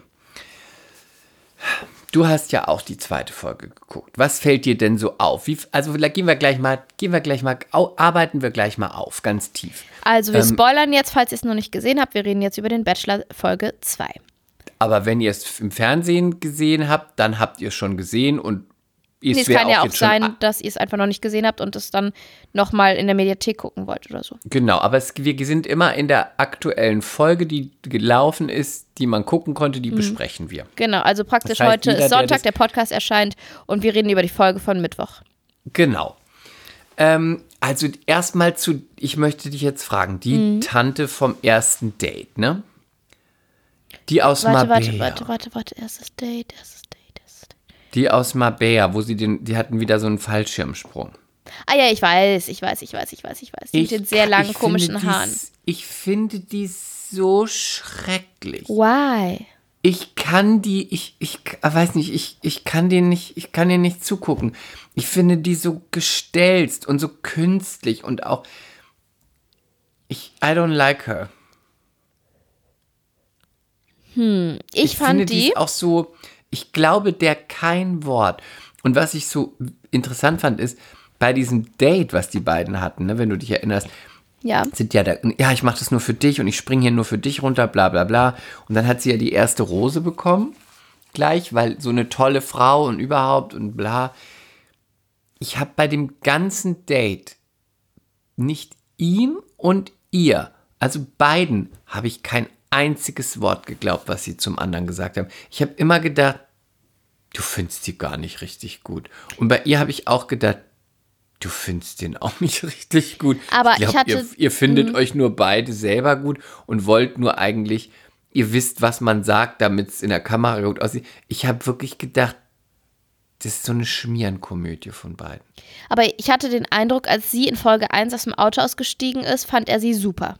Du hast ja auch die zweite Folge geguckt. Was fällt dir denn so auf? Wie, also gehen wir gleich mal, gehen wir gleich mal, arbeiten wir gleich mal auf, ganz tief. Also, wir Ähm, spoilern jetzt, falls ihr es noch nicht gesehen habt. Wir reden jetzt über den Bachelor Folge 2. Aber wenn ihr es im Fernsehen gesehen habt, dann habt ihr es schon gesehen und es Nee, es kann ja auch jetzt schon sein, dass ihr es einfach noch nicht gesehen habt und es dann nochmal in der Mediathek gucken wollt oder so. Genau, aber es, wir sind immer in der aktuellen Folge, die gelaufen ist, die man gucken konnte, Mhm. die besprechen wir. Genau, also praktisch Das heißt, heute jeder, ist der Sonntag, das- der Podcast erscheint und wir reden über die Folge von Mittwoch. Genau. Ähm, also erstmal zu, ich möchte dich jetzt fragen, die Mhm. Tante vom ersten Date, ne? Die aus Warte, Marbella. warte, warte, warte, warte. Erstes Date, erstes Date, erstes Date. Die aus Marbella, wo sie den, die hatten wieder so einen Fallschirmsprung. Ah ja, ich weiß, ich weiß, ich weiß, ich weiß, ich weiß. Die mit den sehr langen, ich komischen Haaren. s- Ich finde die so schrecklich. Why? Ich kann die, ich, ich äh, weiß nicht, ich, ich kann denen nicht, ich kann denen nicht zugucken. Ich finde die so gestelzt und so künstlich und auch, ich, I don't like her. Ich, fand finde, die. ist auch so, ich glaube der kein Wort. Und was ich so interessant fand, ist, bei diesem Date, was die beiden hatten, ne, wenn du dich erinnerst, ja. sind ja da, ja, ich mache das nur für dich und ich springe hier nur für dich runter, bla bla bla. Und dann hat sie ja die erste Rose bekommen, gleich, weil so eine tolle Frau und überhaupt und bla. Ich habe bei dem ganzen Date nicht ihm und ihr, also beiden, habe ich kein einziges Wort geglaubt, was sie zum anderen gesagt haben. Ich habe immer gedacht, du findest sie gar nicht richtig gut. Und bei ihr habe ich auch gedacht, du findest den auch *laughs* nicht richtig gut. Aber ich, glaub, ich hatte, ihr, ihr findet euch nur beide selber gut und wollt nur eigentlich, ihr wisst, was man sagt, damit es in der Kamera gut aussieht. Ich habe wirklich gedacht, das ist so eine Schmierenkomödie von beiden. Aber ich hatte den Eindruck, als sie in Folge 1 aus dem Auto ausgestiegen ist, fand er sie super.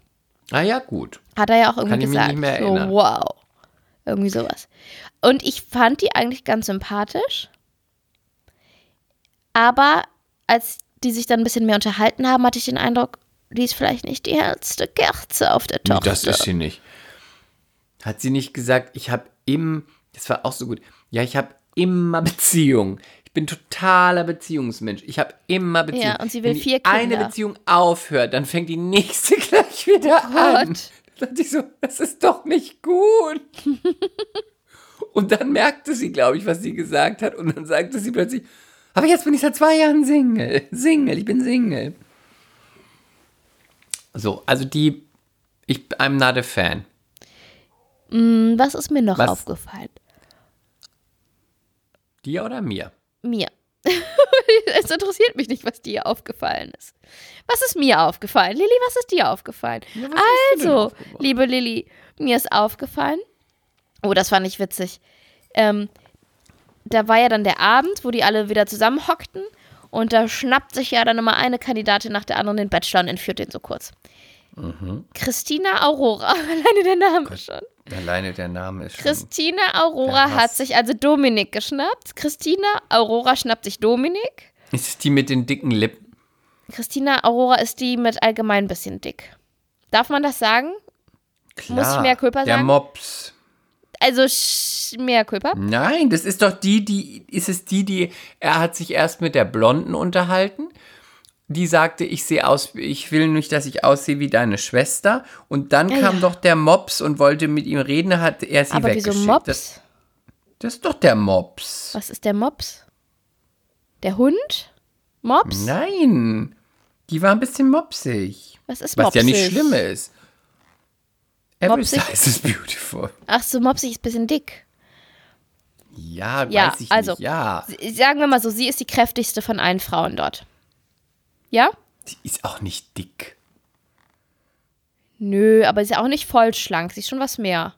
Ah ja, gut. Hat er ja auch irgendwie gesagt. mehr so, erinnern. wow. Irgendwie sowas. Und ich fand die eigentlich ganz sympathisch. Aber als die sich dann ein bisschen mehr unterhalten haben, hatte ich den Eindruck, die ist vielleicht nicht die hellste Kerze auf der Tochter. das ist sie nicht. Hat sie nicht gesagt, ich habe im, das war auch so gut, ja, ich habe immer *laughs* Beziehungen. Ich bin totaler Beziehungsmensch. Ich habe immer Beziehungen. Ja, und sie will Wenn vier eine Kinder. Beziehung aufhört, dann fängt die nächste *laughs* gleich wieder an. Gott. Da dachte ich so, das ist doch nicht gut. *laughs* und dann merkte sie, glaube ich, was sie gesagt hat. Und dann sagte sie plötzlich, aber jetzt bin ich seit zwei Jahren Single. Single, ich bin Single. So, also die, ich, I'm not a fan. Hm, Was ist mir noch Was? aufgefallen? Dir oder mir? Mir. *laughs* es interessiert mich nicht, was dir aufgefallen ist. Was ist mir aufgefallen? Lilly, was ist dir aufgefallen? denn also, liebe Lilly, mir ist aufgefallen. Oh, das fand ich witzig. Ähm, da war ja dann der Abend, wo die alle wieder zusammen hockten. Und da schnappt sich ja dann immer eine Kandidatin nach der anderen den Bachelor und entführt den so kurz. Mhm. Christina Aurora, *laughs* alleine der Name schon. Alleine der Name ist schon. Christina Aurora Der hat sich also Dominik geschnappt. Christina Aurora schnappt sich Dominik. Ist es die mit den dicken Lippen? Christina Aurora ist die mit allgemein ein bisschen dick. Darf man das sagen? Muss ich mehr Der sagen? Mops. Also mehr Culpa? Nein, das ist doch die, die, ist es die, die, er hat sich erst mit der Blonden unterhalten. Die sagte, ich sehe aus, ich will nicht, dass ich aussehe wie deine Schwester. Und dann Ja, kam ja. doch der Mops und wollte mit ihm reden, hat er sie Aber weggeschickt. wieso Mops? Das, das ist doch der Mops. Was ist der Mops? Der Hund? Mops? Nein, die war ein bisschen mopsig. Was ist Was ja nicht mopsig? schlimm ist. Every Mopsig? size is beautiful. Ach so, Mopsig ist ein bisschen dick. Ja, Ja, weiß ich also- nicht. Ja, Sagen wir mal so, sie ist die kräftigste von allen Frauen dort. Ja? die ist auch nicht dick. Nö, aber sie ist auch nicht voll schlank. Sie ist schon was mehr.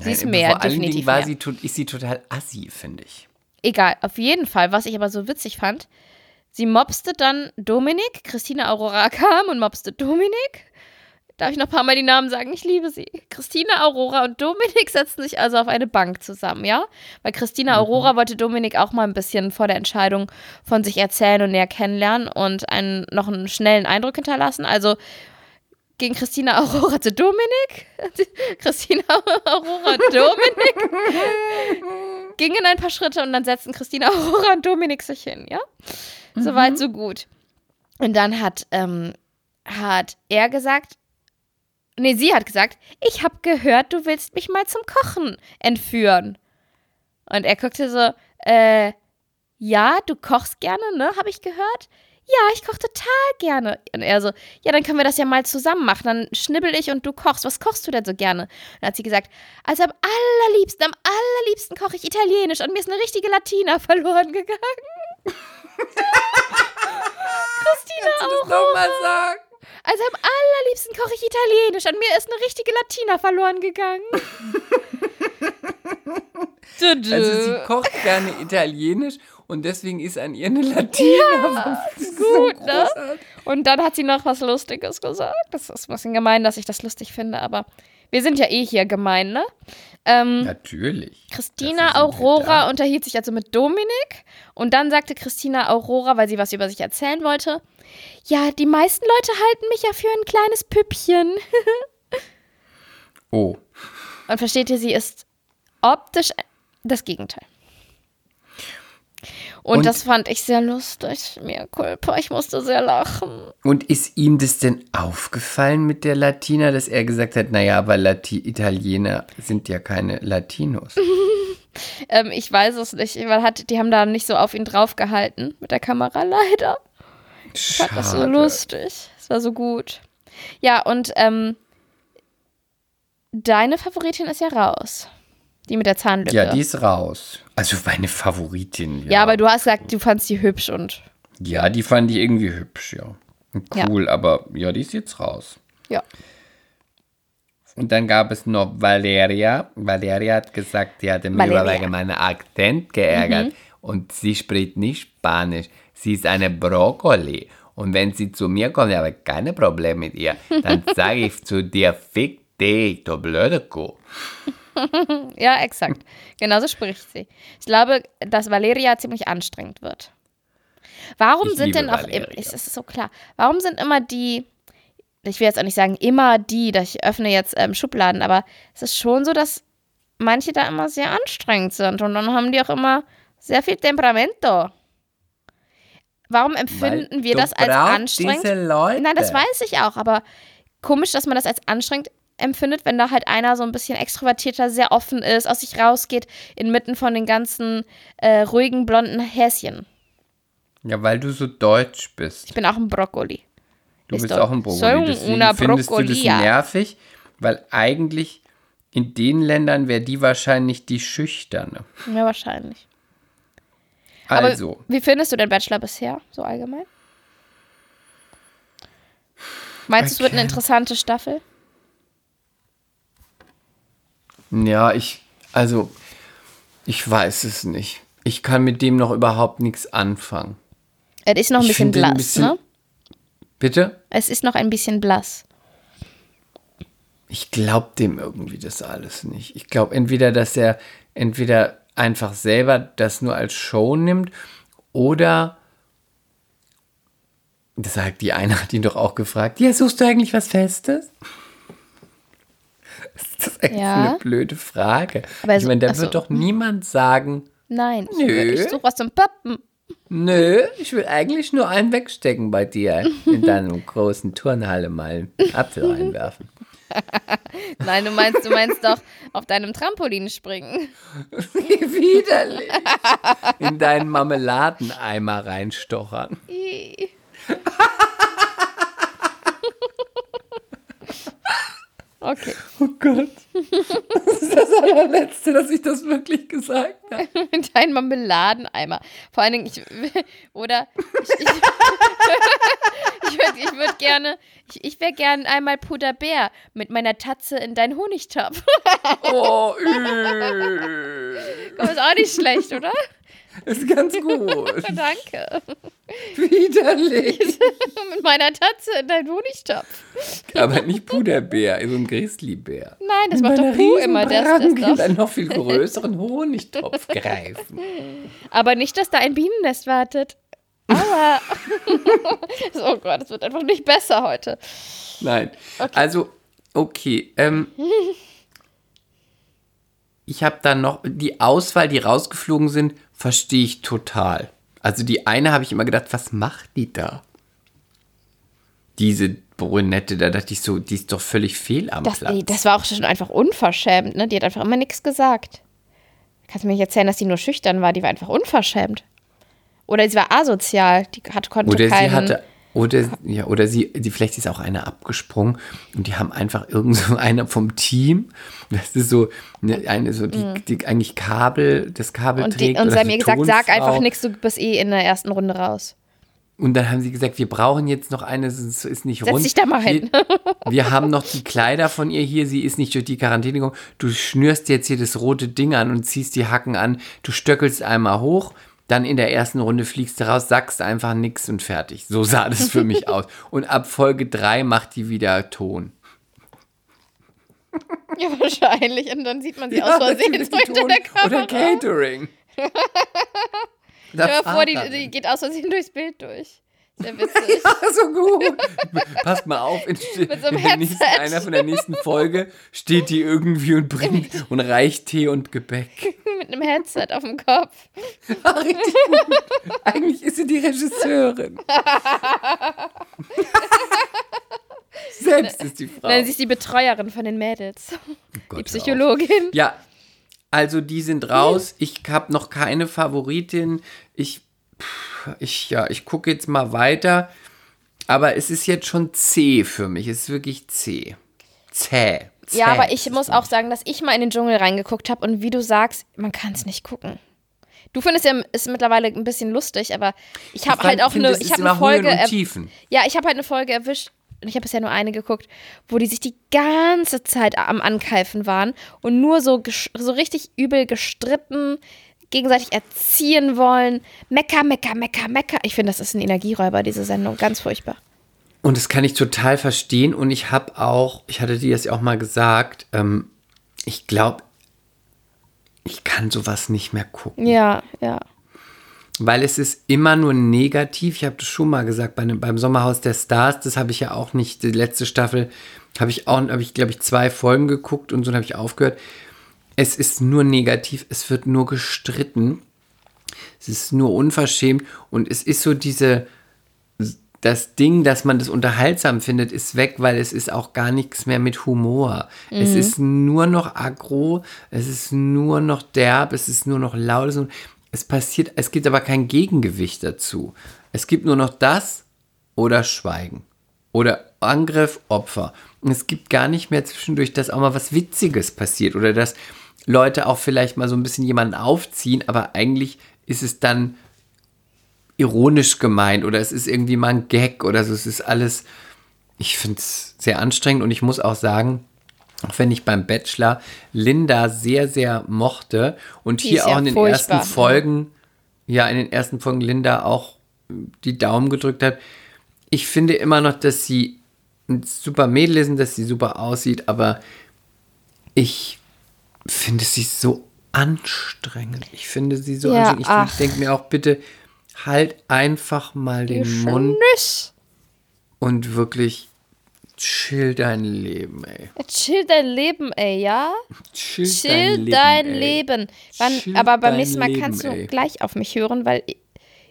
Sie ist Nein, mehr, vor allen definitiv Dingen war mehr. sie, tot- ist sie total assi, finde ich. Egal, auf jeden Fall, was ich aber so witzig fand, sie mobste dann Dominik, Christina Aurora kam und mobste Dominik. Darf ich noch ein paar Mal die Namen sagen? Ich liebe sie. Christina Aurora und Dominik setzen sich also auf eine Bank zusammen, ja? Weil Christina Mhm. Aurora wollte Dominik auch mal ein bisschen vor der Entscheidung von sich erzählen und näher kennenlernen und einen, noch einen schnellen Eindruck hinterlassen. Also ging Christina Aurora zu Dominik. *laughs* Christina Aurora und Dominik gingen ein paar Schritte und dann setzten Christina Aurora und Dominik sich hin, ja? Soweit, so gut. Und dann hat, ähm, hat er gesagt, nee, sie hat gesagt, ich habe gehört, du willst mich mal zum Kochen entführen. Und er guckte so, äh, ja, du kochst gerne, ne? Habe ich gehört? Ja, ich koche total gerne. Und er so, ja, dann können wir das ja mal zusammen machen. Dann schnibbel ich und du kochst. Was kochst du denn so gerne? Und dann hat sie gesagt, also am allerliebsten, am allerliebsten koche ich Italienisch und mir ist eine richtige Latina verloren gegangen. *laughs* Christina Kannst du das auch. nochmal sagen? Also am allerliebsten koche ich Italienisch und mir ist eine richtige Latina verloren gegangen. *laughs* Also sie kocht gerne Italienisch und deswegen ist an ihr eine Latina. Das ist *laughs* gut, so ne? Und dann hat sie noch was Lustiges gesagt. Das ist ein bisschen gemein, dass ich das lustig finde, aber wir sind ja eh hier gemein, ne? Ähm, Natürlich. Christina Aurora unterhielt sich also mit Dominik und dann sagte Christina Aurora, weil sie was über sich erzählen wollte, ja, die meisten Leute halten mich ja für ein kleines Püppchen. Oh, Und versteht ihr, sie ist optisch das Gegenteil. Und, und, das fand ich sehr lustig. Mir Culpa, ich musste sehr lachen. Und ist ihm das denn aufgefallen mit der Latina, dass er gesagt hat, naja, aber Lati Italiener sind ja keine Latinos? *laughs* ähm, ich weiß es nicht, weil hat, die haben da nicht so auf ihn draufgehalten mit der Kamera, *laughs* leider. Ich fand das so lustig. Es war so gut. Ja, und ähm, deine Favoritin ist ja raus. Die mit der Zahnlücke. Ja, die ist raus. Also meine Favoritin. Ja, ja aber du hast gesagt, du fandst die hübsch und. Ja, die fand ich irgendwie hübsch, ja. Cool, ja. aber ja, die ist jetzt raus. Ja. Und dann gab es noch Valeria. Valeria hat gesagt, die hatte mich wegen meinen Akzent geärgert. Mhm. Und sie spricht nicht Spanisch. Sie ist eine Brokkoli. Und wenn sie zu mir kommt, ich habe keine Probleme mit ihr, dann *laughs* sage ich zu dir, fick dich, du blöde Kuh. *laughs* ja, exakt. Genauso spricht sie. Ich glaube, dass Valeria ziemlich anstrengend wird. Warum ich sind denn auch, Valeria. ist es so klar, warum sind immer die, ich will jetzt auch nicht sagen immer die, ich öffne jetzt ähm, Schubladen, aber es ist schon so, dass manche da immer sehr anstrengend sind und dann haben die auch immer sehr viel Temperamento. Warum empfinden Weil wir das als anstrengend? Nein, das weiß ich auch, aber komisch, dass man das als anstrengend empfindet, wenn da halt einer so ein bisschen extrovertierter, sehr offen ist, aus sich rausgeht, inmitten von den ganzen äh, ruhigen, blonden Häschen. Ja, weil du so deutsch bist. Ich bin auch ein Brokkoli. Du bist auch ein Brokkoli. Deswegen findest du das nervig, weil eigentlich in den Ländern wäre die wahrscheinlich die Schüchterne. Ja, wahrscheinlich. Also. Aber wie findest du den Bachelor bisher, so allgemein? Meinst du, es wird eine interessante Staffel? Ja, ich, also, ich weiß es nicht. Ich kann mit dem noch überhaupt nichts anfangen. Er ist noch ein ich bisschen blass, ein bisschen, ne? Bitte? Es ist noch ein bisschen blass. Ich glaube dem irgendwie das alles nicht. Ich glaube entweder, dass er entweder einfach selber das nur als Show nimmt oder das sagt die eine hat ihn doch auch gefragt, ja, suchst du eigentlich was Festes? Das ist echt ja. eine blöde Frage. Aber ich meine, da wird doch niemand sagen. Nein, nö. ich suche was zum Pappen. Nö, ich will eigentlich nur einen wegstecken bei dir in deinem *laughs* großen Turnhalle mal einen Apfel *laughs* reinwerfen. Nein, du meinst, du meinst doch auf deinem Trampolin springen. Wie *laughs* widerlich. In deinen Marmeladeneimer reinstochern. Okay. Oh Gott. Das ist das allerletzte, dass ich das wirklich gesagt habe. *laughs* Dein Marmeladeneimer. Vor allen Dingen, ich, oder ich, ich, *laughs* ich würde ich würd gerne, ich, ich wäre gerne einmal Puderbär mit meiner Tatze in deinen Honigtopf. Oh, *laughs* üh. Komm, ist auch nicht schlecht, oder? Ist ganz gut. *laughs* Danke. Widerlich. *laughs* Mit meiner Tatze in deinen Honigtopf. Aber nicht Puderbär, so ein Grizzlybär. Nein, das Mit macht doch Puh immer. Der ist das einen noch viel größeren Honigtopf greifen. *laughs* Aber nicht, dass da ein Bienennest wartet. Aber. oh Gott, es wird einfach nicht besser heute. Nein. Okay. Also, okay. Ähm, ich habe dann noch die Auswahl, die rausgeflogen sind, verstehe ich total. Also die eine habe ich immer gedacht, was macht die da? Diese Brünette, da dachte ich so, die ist doch völlig fehl am das, Platz. Das war auch schon einfach unverschämt, ne? Die hat einfach immer nichts gesagt. Kannst du mir nicht erzählen, dass die nur schüchtern war? Die war einfach unverschämt. Oder sie war asozial. Die hat, konnte Oder keinen, sie hatte oder, ja, oder sie, die, vielleicht ist auch einer abgesprungen und die haben einfach irgend so *laughs* einer vom Team, das ist so eine, eine so die, mhm. die eigentlich Kabel, das Kabel und trägt. Die, und sie haben mir gesagt, sag einfach nichts, du bist eh in der ersten Runde raus. Und dann haben sie gesagt, wir brauchen jetzt noch eine, es ist nicht Setz rund. dich da mal hin. Wir, *laughs* wir, haben noch die Kleider von ihr hier, sie ist nicht durch die Quarantäne gekommen. Du schnürst jetzt hier das rote Ding an und ziehst die Hacken an. Du stöckelst einmal hoch, dann in der ersten Runde fliegst du raus, sagst einfach nichts und fertig. So sah das für mich *laughs* aus. Und ab Folge 3 macht die wieder Ton. Ja, wahrscheinlich. Und dann sieht man sie ja, aus Versehen so hinter der Kamera. Oder Catering. *laughs* Stell dir vor, die, die geht aus Versehen durchs Bild durch. Sehr witzig. *laughs* ja, so gut. *laughs* Passt mal auf, in, Mit so einem in nächsten, einer von der nächsten Folge steht die irgendwie und bringt und reicht Tee und Gebäck. *laughs* Mit einem Headset auf dem Kopf. Ach, richtig gut. Eigentlich ist sie die Regisseurin. Selbst ist die Frau. Nein, sie ist die Betreuerin von den Mädels. Oh die Psychologin. Ja, also die sind raus. Ich habe noch keine Favoritin. Ich, ich, ja, ich gucke jetzt mal weiter. Aber es ist jetzt schon zäh für mich. Es ist wirklich zäh. Zäh. zäh. Ja, aber ich muss auch sagen, dass ich mal in den Dschungel reingeguckt habe und wie du sagst, man kann es nicht gucken. Du findest ja ist mittlerweile ein bisschen lustig, aber ich habe halt auch eine, ich habe eine Folge, ja, ich habe halt eine Folge erwischt und ich habe bisher nur eine geguckt, wo die sich die ganze Zeit am Ankeifen waren und nur so, so richtig übel gestritten, gegenseitig erziehen wollen. Mecker, mecker, mecker, mecker. Ich finde, das ist ein Energieräuber, diese Sendung. Ganz furchtbar. Und das kann ich total verstehen. Und ich habe auch, ich hatte dir das ja auch mal gesagt, ähm, ich glaube, ich kann sowas nicht mehr gucken. Ja, ja weil es ist immer nur negativ. Ich habe das schon mal gesagt bei, beim Sommerhaus der Stars, das habe ich ja auch nicht, die letzte Staffel habe ich auch, habe ich glaube ich zwei Folgen geguckt und so habe ich aufgehört. Es ist nur negativ, es wird nur gestritten. Es ist nur unverschämt und es ist so diese, das Ding, dass man das unterhaltsam findet, ist weg, weil es ist auch gar nichts mehr mit Humor. Mhm. Es ist nur noch aggro, es ist nur noch derb, es ist nur noch laut es passiert, es gibt aber kein Gegengewicht dazu. Es gibt nur noch das oder Schweigen. Oder Angriff, Opfer. Und es gibt gar nicht mehr zwischendurch, dass auch mal was Witziges passiert oder dass Leute auch vielleicht mal so ein bisschen jemanden aufziehen, aber eigentlich ist es dann ironisch gemeint oder es ist irgendwie mal ein Gag oder so. Es ist alles, ich finde es sehr anstrengend und ich muss auch sagen, auch wenn ich beim Bachelor Linda sehr, sehr mochte und die hier auch ja in den furchtbar. ersten Folgen, ja, in den ersten Folgen Linda auch die Daumen gedrückt hat. Ich finde immer noch, dass sie ein super Mädel ist und dass sie super aussieht, aber ich finde sie so anstrengend. Ich finde sie so ja, anstrengend. Ich denke mir auch, bitte halt einfach mal den Mund und wirklich Chill dein Leben, ey. Chill dein Leben, ey, ja? Chill, Chill dein Leben. Dein Leben. Wann, Chill aber beim nächsten Mal Leben, kannst du ey. gleich auf mich hören, weil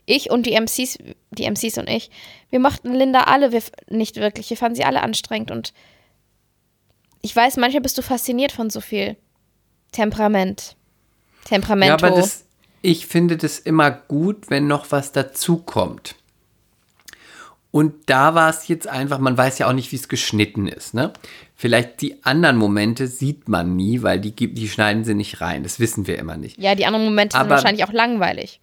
ich und die MCs, die MCs und ich, wir mochten Linda alle wir, nicht wirklich. Wir fanden sie alle anstrengend und ich weiß, manchmal bist du fasziniert von so viel Temperament. Temperament. Ja, aber das, ich finde das immer gut, wenn noch was dazukommt. Und da war es jetzt einfach, man weiß ja auch nicht, wie es geschnitten ist. Ne? Vielleicht die anderen Momente sieht man nie, weil die, die schneiden sie nicht rein. Das wissen wir immer nicht. Ja, die anderen Momente aber, sind wahrscheinlich auch langweilig.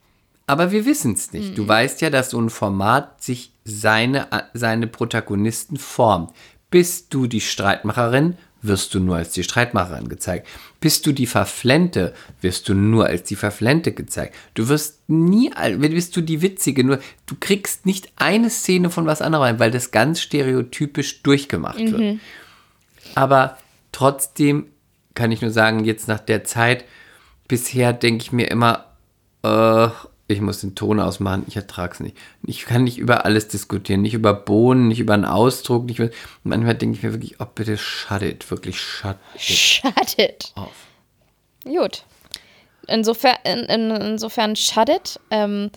Aber wir wissen es nicht. Mhm. Du weißt ja, dass so ein Format sich seine, seine Protagonisten formt. Bist du die Streitmacherin, wirst du nur als die Streitmacherin gezeigt. Bist du die Verflente, wirst du nur als die Verflente gezeigt. Du wirst nie, bist du die Witzige, nur du kriegst nicht eine Szene von was anderem rein, weil das ganz stereotypisch durchgemacht mhm. wird. Aber trotzdem kann ich nur sagen, jetzt nach der Zeit, bisher denke ich mir immer, äh, ich muss den Ton ausmachen, ich ertrage es nicht. Ich kann nicht über alles diskutieren, nicht über Bohnen, nicht über einen Ausdruck. Nicht über, manchmal denke ich mir wirklich, oh bitte shut it, wirklich shut it. Shut it. Auf. Gut. Insofern, in, in, insofern shut it. Ähm,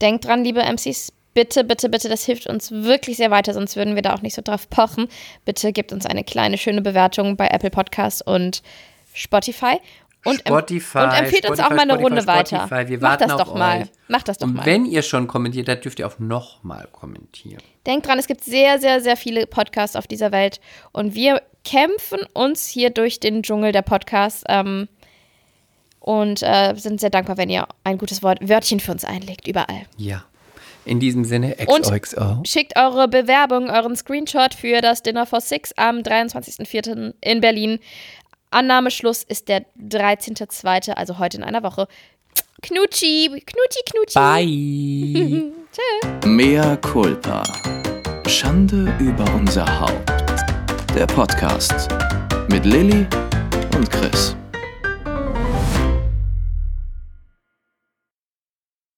denkt dran, liebe MCs, bitte, bitte, bitte, das hilft uns wirklich sehr weiter, sonst würden wir da auch nicht so drauf pochen. Bitte gebt uns eine kleine, schöne Bewertung bei Apple Podcasts und Spotify. Und, Spotify, und empfiehlt Spotify, uns auch mal eine Runde Spotify, weiter. Wir Macht das doch mal. Macht das doch und mal. Wenn ihr schon kommentiert habt, dürft ihr auch nochmal kommentieren. Denkt dran, es gibt sehr, sehr, sehr viele Podcasts auf dieser Welt und wir kämpfen uns hier durch den Dschungel der Podcasts ähm, und äh, sind sehr dankbar, wenn ihr ein gutes Wort, Wörtchen für uns einlegt, überall. Ja. In diesem Sinne, XOXO. Und schickt eure Bewerbung, euren Screenshot für das Dinner for Six am 23.04. in Berlin. Annahmeschluss ist der 13.02., also heute in einer Woche. Knutschi, Knutschi, Knutschi. Bye. *laughs* Tschö. Mea culpa. Schande über unser Haupt. Der Podcast mit Lilly und Chris.